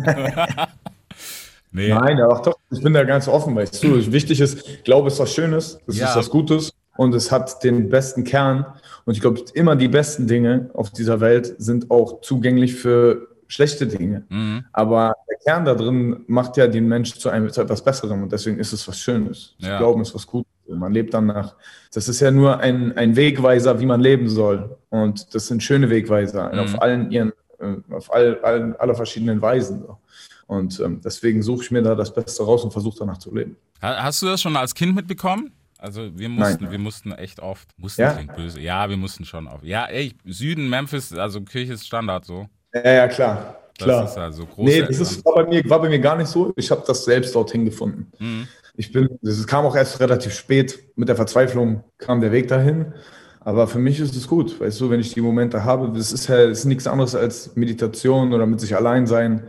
nee. Nein, aber doch, ich bin da ganz offen, weißt du. Wichtig ist, Glaube ist was Schönes, es Ja. ist was Gutes und es hat den besten Kern. Und ich glaube, immer die besten Dinge auf dieser Welt sind auch zugänglich für schlechte Dinge. Mhm. Aber der Kern da drin macht ja den Menschen zu einem zu etwas Besserem und deswegen ist es was Schönes. Ja. Glauben ist was Gutes. Man lebt danach. Das ist ja nur ein, ein Wegweiser, wie man leben soll. Und das sind schöne Wegweiser Mhm. auf allen ihren, äh, auf all, all, alle verschiedenen Weisen. Und ähm, deswegen suche ich mir da das Beste raus und versuche danach zu leben. Ha- Hast du das schon als Kind mitbekommen? Also wir mussten, wir mussten echt oft, mussten Ja? klingt böse. Ja, wir mussten schon oft. Ja, ey, Süden, Memphis, also Kirche ist Standard so. Ja, ja, klar. Das klar. ist also groß. Nee, das ist, war, bei mir, war bei mir gar nicht so. Ich habe das selbst dorthin gefunden. Mhm. Ich bin, es kam auch erst relativ spät. Mit der Verzweiflung kam der Weg dahin. Aber für mich ist es gut, weißt du, wenn ich die Momente habe, das ist ja ist nichts anderes als Meditation oder mit sich allein sein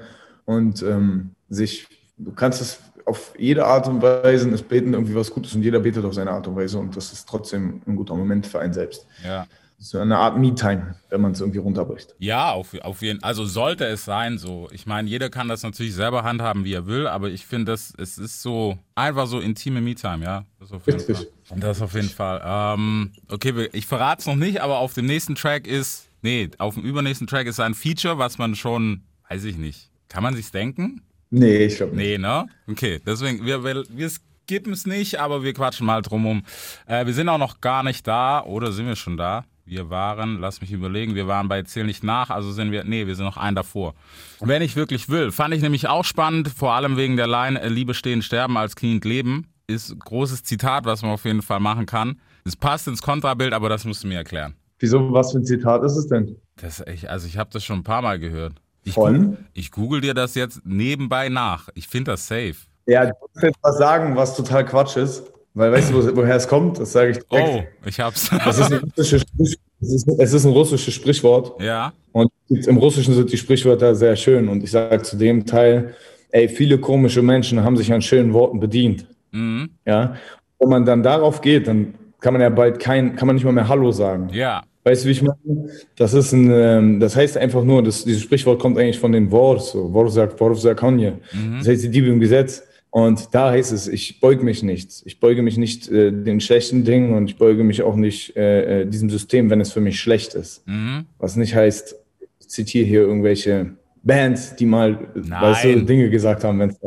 und ähm, sich, du kannst es auf jede Art und Weise, es beten irgendwie was Gutes und jeder betet auf seine Art und Weise und das ist trotzdem ein guter Moment für einen selbst. Ja. So eine Art Me-Time, wenn man es irgendwie runterbricht. Ja, auf, auf jeden Also sollte es sein so. Ich meine, jeder kann das natürlich selber handhaben, wie er will, aber ich finde, es ist so einfach so intime Me-Time, ja. Das auf jeden Richtig. Fall. Und das auf jeden Fall. Ähm, okay, ich verrate es noch nicht, aber auf dem nächsten Track ist, nee, auf dem übernächsten Track ist ein Feature, was man schon, weiß ich nicht. Kann man sich's denken? Nee, ich glaube nicht. Nee, ne? Okay, deswegen, wir, wir, wir skippen es nicht, aber wir quatschen mal drumrum. Äh, wir sind auch noch gar nicht da, oder sind wir schon da? Wir waren, lass mich überlegen, wir waren bei Zähl nicht nach, also sind wir, nee, wir sind noch ein davor. Wenn ich wirklich will, fand ich nämlich auch spannend, vor allem wegen der Line, äh, Liebe stehen, sterben als Kind leben, ist ein großes Zitat, was man auf jeden Fall machen kann. Es passt ins Kontrabild, aber das musst du mir erklären. Wieso, was für ein Zitat ist es denn? Das, ich, also ich habe das schon ein paar Mal gehört. Ich, Von? ich google dir das jetzt nebenbei nach. Ich finde das safe. Ja, du musst jetzt was sagen, was total Quatsch ist. Weil weißt du, wo, woher es kommt? Das sage ich direkt. Oh, ich hab's. Das ist ein russisches Sprich- es ist, es ist ein russisches Sprichwort. ja. Und im Russischen sind die Sprichwörter sehr schön. Und ich sage zu dem Teil, ey, viele komische Menschen haben sich an schönen Worten bedient. Mhm. Ja. Wenn man dann darauf geht, dann kann man ja bald kein, kann man nicht mal mehr Hallo sagen. Ja. Weißt du, wie ich meine? Das ist ein, ähm, das heißt einfach nur, das, dieses Sprichwort kommt eigentlich von den Wors, so, Worsak, Worsakonje. Das heißt die Diebe im Gesetz. Und da heißt es, ich beuge mich nicht. Ich beuge mich nicht äh, den schlechten Dingen und ich beuge mich auch nicht äh, äh, diesem System, wenn es für mich schlecht ist. Mhm. Was nicht heißt, ich zitiere hier irgendwelche Bands, die mal weißt du. Dinge gesagt haben, wenn es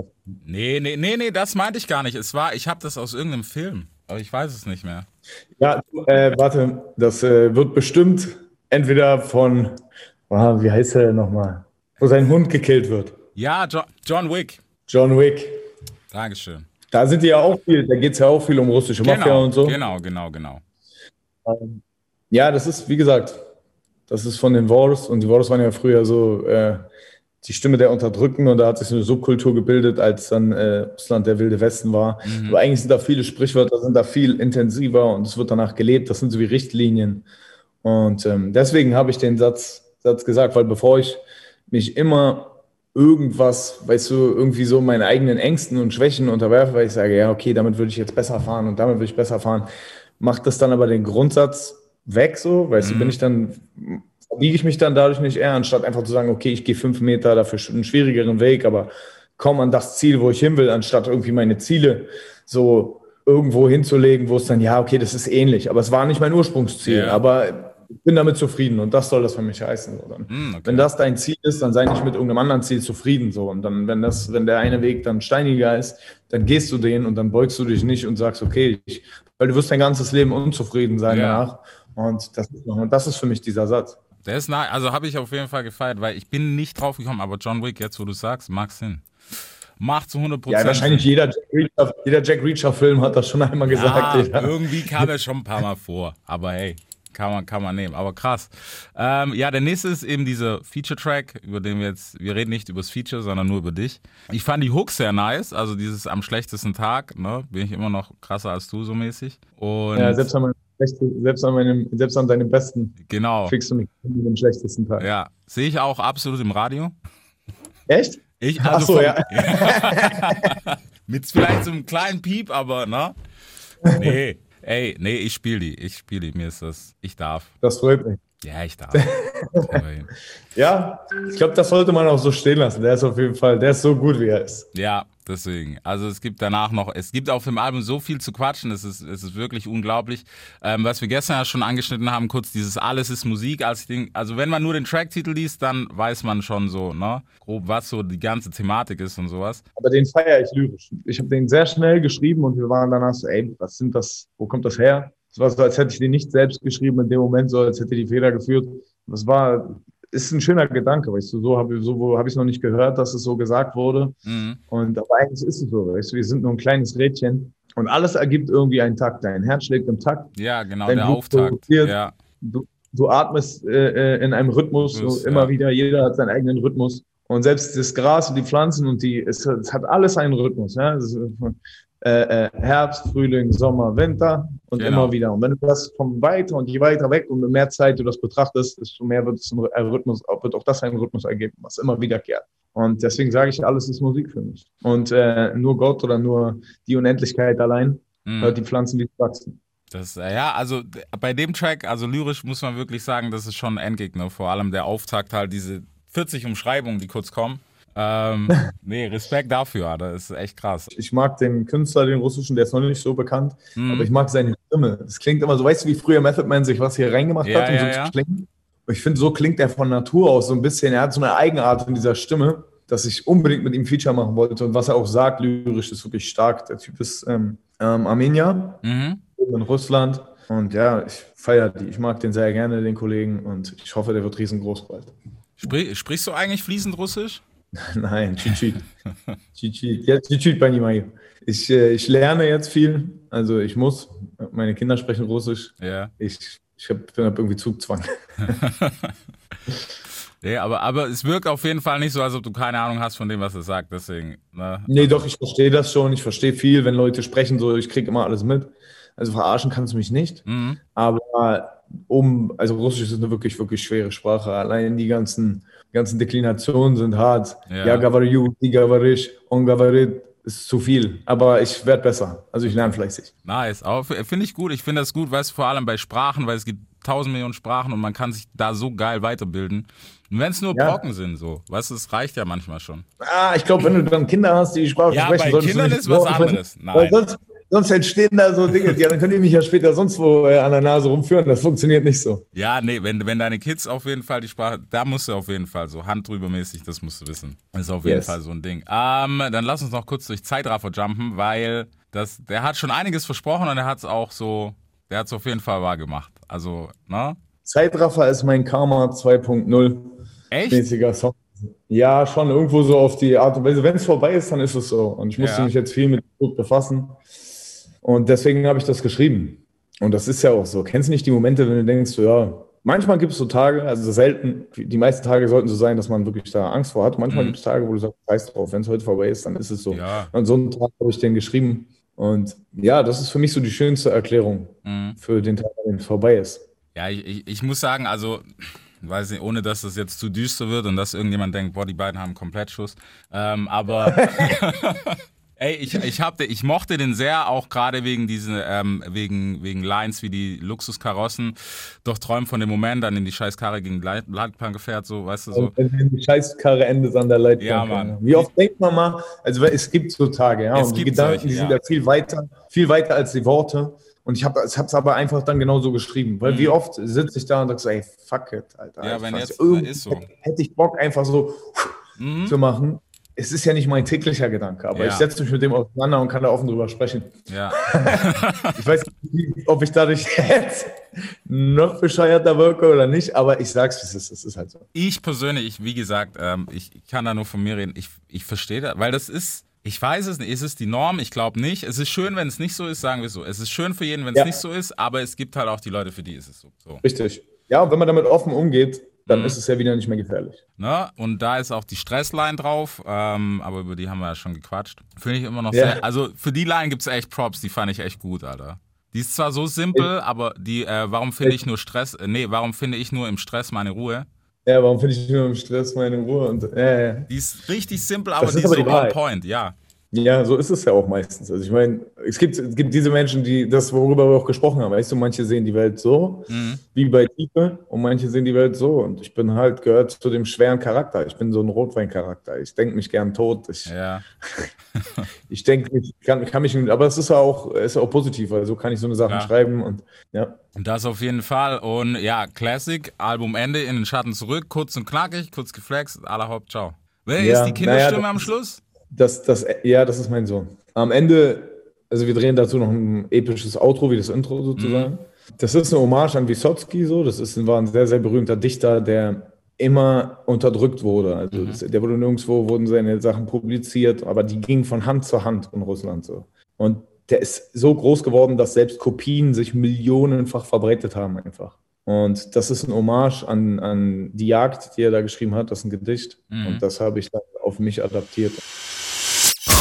Nee, nee, nee, nee, das meinte ich gar nicht. Es war, ich habe das aus irgendeinem Film, aber ich weiß es nicht mehr. Ja, äh, warte, das äh, wird bestimmt entweder von, ah, wie heißt er denn nochmal? Wo sein Hund gekillt wird. Ja, jo John Wick. John Wick. Dankeschön. Da sind die ja auch viel, da geht es ja auch viel um russische Mafia Genau, und so. genau, genau, genau. Ja, das ist, wie gesagt, das ist von den Wars und die Wars waren ja früher so äh, die Stimme der Unterdrückten und da hat sich so eine Subkultur gebildet, als dann äh, Russland der wilde Westen war. Mhm. Aber eigentlich sind da viele Sprichwörter, sind da viel intensiver und es wird danach gelebt. Das sind so wie Richtlinien. Und ähm, deswegen habe ich den Satz, Satz gesagt, weil bevor ich mich immer irgendwas, weißt du, irgendwie so meinen eigenen Ängsten und Schwächen unterwerfe, weil ich sage, ja, okay, damit würde ich jetzt besser fahren und damit würde ich besser fahren, macht das dann aber den Grundsatz weg, so, weißt du, bin ich dann, verbiege ich mich dann dadurch nicht eher, anstatt einfach zu sagen, okay, ich gehe fünf Meter dafür einen schwierigeren Weg, aber komme an das Ziel, wo ich hin will, anstatt irgendwie meine Ziele so irgendwo hinzulegen, wo es dann, ja, okay, das ist ähnlich, aber es war nicht mein Ursprungsziel, Ja. aber ich bin damit zufrieden und das soll das für mich heißen. So. Hm, okay. Wenn das dein Ziel ist, dann sei nicht mit irgendeinem anderen Ziel zufrieden. So. Und dann, wenn das, wenn der eine Weg dann steiniger ist, dann gehst du den und dann beugst du dich nicht und sagst, okay, ich, weil du wirst dein ganzes Leben unzufrieden sein Ja. danach. Und das, ist, und das ist für mich dieser Satz. Der ist nah, also habe ich auf jeden Fall gefeiert, weil ich bin nicht drauf gekommen, aber John Wick, jetzt wo du sagst, macht Sinn. Macht zu 100% Ja, Prozent. wahrscheinlich jeder Jack Reacher, jeder Jack Reacher-Film hat das schon einmal gesagt. Ja, Ja, irgendwie kam er schon ein paar Mal vor. Aber hey, kann man, kann man nehmen. Aber krass. Ähm, ja, der nächste ist eben dieser Feature-Track, über den wir jetzt, wir reden nicht über das Feature, sondern nur über dich. Ich fand die Hook sehr nice, also dieses am schlechtesten Tag, ne, bin ich immer noch krasser als du so mäßig. Und ja selbst, an meinem, schlechte- selbst, an meinem, selbst an deinem besten genau. kriegst du mich mit dem schlechtesten Tag. Ja, sehe ich auch absolut im Radio. Echt? Ich, Ach also so, vom- ja. Mit vielleicht so einem kleinen Piep, aber ne? Nee. Ey, nee, ich spiele die. Ich spiele die. Mir ist das. Ich darf. Das freut mich. Ja, ich darf. Ja, ich glaube, das sollte man auch so stehen lassen. Der ist auf jeden Fall, der ist so gut, wie er ist. ja, deswegen. Also es gibt danach noch, es gibt auf dem Album so viel zu quatschen, es ist, es ist wirklich unglaublich. Ähm, was wir gestern ja schon angeschnitten haben, kurz dieses Alles ist Musik, als den, also wenn man nur den Tracktitel liest, dann weiß man schon so, ne, grob, was so die ganze Thematik ist und sowas. Aber den feiere ich lyrisch. Ich habe den sehr schnell geschrieben und wir waren danach so, ey, was sind das, wo kommt das her? Es war so, als hätte ich den nicht selbst geschrieben in dem Moment, so als hätte die Feder geführt. Das war, ist ein schöner Gedanke, weißt du, so habe ich so, hab ich es noch nicht gehört, dass es so gesagt wurde. Mhm. Und aber eigentlich ist es so, weißt du, wir sind nur ein kleines Rädchen und alles ergibt irgendwie einen Takt. Dein Herz schlägt im Takt, Ja, genau, Dein der Blut Auftakt. Ja, du, du atmest äh, äh, in einem Rhythmus, so Rhythmus, immer ja. wieder, jeder hat seinen eigenen Rhythmus. Und selbst das Gras und die Pflanzen und die, es, es hat alles einen Rhythmus. Ja? Es äh, äh, Herbst, Frühling, Sommer, Winter und Genau. immer wieder. Und wenn du das von weiter und je weiter weg und je mehr Zeit du das betrachtest, desto mehr wird es ein Rhythmus, wird auch das ein Rhythmus ergeben, was immer wiederkehrt. Und deswegen sage ich, alles ist Musik für mich. Und äh, nur Gott oder nur die Unendlichkeit allein Mhm. hört die Pflanzen, sie wachsen. Das, ja, also bei dem Track, also lyrisch muss man wirklich sagen, das ist schon ein Endgegner. Vor allem der Auftakt halt, diese 40 Umschreibungen, die kurz kommen. Ähm, nee, Respekt dafür. Das ist echt krass. Ich mag den Künstler, den russischen, der ist noch nicht so bekannt, Mhm. aber ich mag seine Stimme. Es klingt immer so, weißt du, wie früher Method Man sich was hier reingemacht Ja, hat, um ja, so ja. Und ich finde, so klingt er von Natur aus so ein bisschen. Er hat so eine Eigenart in dieser Stimme, dass ich unbedingt mit ihm Feature machen wollte. Und was er auch sagt, lyrisch, ist wirklich stark. Der Typ ist ähm, ähm, Armenier Mhm. in Russland. Und ja, ich feiere die. Ich mag den sehr gerne, den Kollegen. Und ich hoffe, der wird riesengroß bald. Sprich, sprichst du eigentlich fließend Russisch? Nein, Chichit. Chichit. Ja, Chichit Banimayo. Ich, äh, ich lerne jetzt viel. Also ich muss. Meine Kinder sprechen Russisch. Ja. Ich, ich hab, hab irgendwie Zugzwang. Nee, aber, aber es wirkt auf jeden Fall nicht so, als ob du keine Ahnung hast von dem, was er sagt. Deswegen. Ne? Nee, doch, ich verstehe das schon. Ich verstehe viel, wenn Leute sprechen, so ich kriege immer alles mit. Also verarschen kannst du mich nicht. Mhm. Aber um, also Russisch ist eine wirklich, wirklich schwere Sprache. Allein die ganzen, ganzen Deklinationen sind hart. Ja, ja Gavarisch, Ongavarit ist zu viel, aber ich werde besser. Also ich lerne fleißig. Nice, finde ich gut. Ich finde das gut, weißt vor allem bei Sprachen, weil es gibt tausend Millionen Sprachen und man kann sich da so geil weiterbilden. Wenn es nur ja. Brocken sind, so. Weißt du, es reicht ja manchmal schon. Ah, ich glaube, wenn du dann Kinder hast, die die Sprache ja, sprechen, bei Kindern ist was anderes. Nein. Weil sonst, sonst entstehen da so Dinge, ja, dann könnt ihr mich ja später sonst wo äh, an der Nase rumführen. Das funktioniert nicht so. Ja, nee, wenn, wenn deine Kids auf jeden Fall die Sprache, da musst du auf jeden Fall so Hand drüber mäßig, das musst du wissen. Das ist auf jeden Yes. Fall so ein Ding. Ähm, dann lass uns noch kurz durch Zeitraffer jumpen, weil das, der hat schon einiges versprochen und er hat es auch so, der hat es auf jeden Fall wahr gemacht. Also, ne? Zeitraffer ist mein Karma 2.0 Echt? mäßiger Song. Ja, schon irgendwo so auf die Art und Weise. Wenn es vorbei ist, dann ist es so. Und ich musste Ja. mich jetzt viel mit Druck befassen. Und deswegen habe ich das geschrieben. Und das ist ja auch so. Kennst du nicht die Momente, wenn du denkst, so, ja, manchmal gibt es so Tage, also selten, die meisten Tage sollten so sein, dass man wirklich da Angst vor hat. Manchmal Mhm. gibt es Tage, wo du sagst, scheiß drauf, wenn es heute vorbei ist, dann ist es so. Ja. Und so einen Tag habe ich den geschrieben. Und ja, das ist für mich so die schönste Erklärung Mhm. für den Tag, wenn es vorbei ist. Ja, ich, ich, ich muss sagen, also, weiß nicht, ohne dass das jetzt zu düster wird und dass irgendjemand denkt, boah, die beiden haben Komplettschuss. Ähm, aber ey, ich, ich, hab, ich mochte den sehr, auch gerade wegen diesen, ähm, wegen, wegen Lines wie die Luxuskarossen. Doch träumen von dem Moment, dann in die scheiß Karre gegen Leitplanke fährt, so, weißt du, so. Wenn die Scheißkarre endet an der Leitplanke. Ja, Mann. Wie oft denkt man mal, also es gibt so Tage, ja, Es und die gibt Gedanken, solche, die sind ja. ja viel weiter, viel weiter als die Worte. Und ich habe es aber einfach dann genauso geschrieben. Weil wie oft sitze ich da und sage so, ey, fuck it, Alter. Mhm. Ja, wenn jetzt- ist so. Hätte, hätte ich Bock, einfach so Mhm. zu machen. Es ist ja nicht mein täglicher Gedanke, aber Ja. ich setze mich mit dem auseinander und kann da offen drüber sprechen. Ja. Ich weiß nicht, ob ich dadurch jetzt noch bescheuerter wirke oder nicht, aber ich sag's, es ist. Es ist halt so. Ich persönlich, ich, wie gesagt, ähm, ich kann da nur von mir reden. Ich, ich verstehe das, weil das ist, ich weiß es nicht, ist es die Norm? Ich glaube nicht. Es ist schön, wenn es nicht so ist, sagen wir so. Es ist schön für jeden, wenn es Ja. nicht so ist, aber es gibt halt auch die Leute, für die ist es so. so. Richtig. Ja, und wenn man damit offen umgeht, dann Mhm. ist es ja wieder nicht mehr gefährlich. Ne? Und da ist auch die Stressline drauf, ähm, aber über die haben wir ja schon gequatscht. Finde ich immer noch Ja. sehr, also für die Line gibt es echt Props, die fand ich echt gut, Alter. Die ist zwar so simpel, aber die, äh, warum finde ich nur Stress, äh, nee, warum finde ich nur im Stress meine Ruhe? Ja, warum finde ich nur im Stress meine Ruhe? Und, ja. Die ist richtig simpel, aber die ist aber so die on Wahrheit. point, ja. Ja, so ist es ja auch meistens. Also ich meine, es gibt, es gibt diese Menschen, die das, worüber wir auch gesprochen haben, weißt du, manche sehen die Welt so, Mhm. wie bei Tiefe, und manche sehen die Welt so. Und ich bin halt, gehört zu dem schweren Charakter. Ich bin so ein Rotweincharakter. Ich denke mich gern tot. Ich, Ja. ich denke, ich kann, kann mich, aber es ist ja auch, ist auch positiv, weil so kann ich so eine Sache Ja. schreiben und ja. Das auf jeden Fall. Und ja, Classic, Albumende, in den Schatten zurück, kurz und knackig, kurz geflext, aller Haupt, ciao. Wer Ja, ist die Kinderstimme naja, am Schluss? Das, das, ja, das ist mein Sohn. Am Ende, also wir drehen dazu noch ein episches Outro, wie das Intro sozusagen. Das ist eine Hommage an Wysotsky, so. Das ist, war ein sehr, sehr berühmter Dichter, der immer unterdrückt wurde. Also das, der wurde nirgendwo, wurden seine Sachen publiziert, aber die gingen von Hand zu Hand in Russland so. Und der ist so groß geworden, dass selbst Kopien sich millionenfach verbreitet haben einfach. Und das ist ein Hommage an, an die Jagd, die er da geschrieben hat. Das ist ein Gedicht. Und das habe ich dann auf mich adaptiert.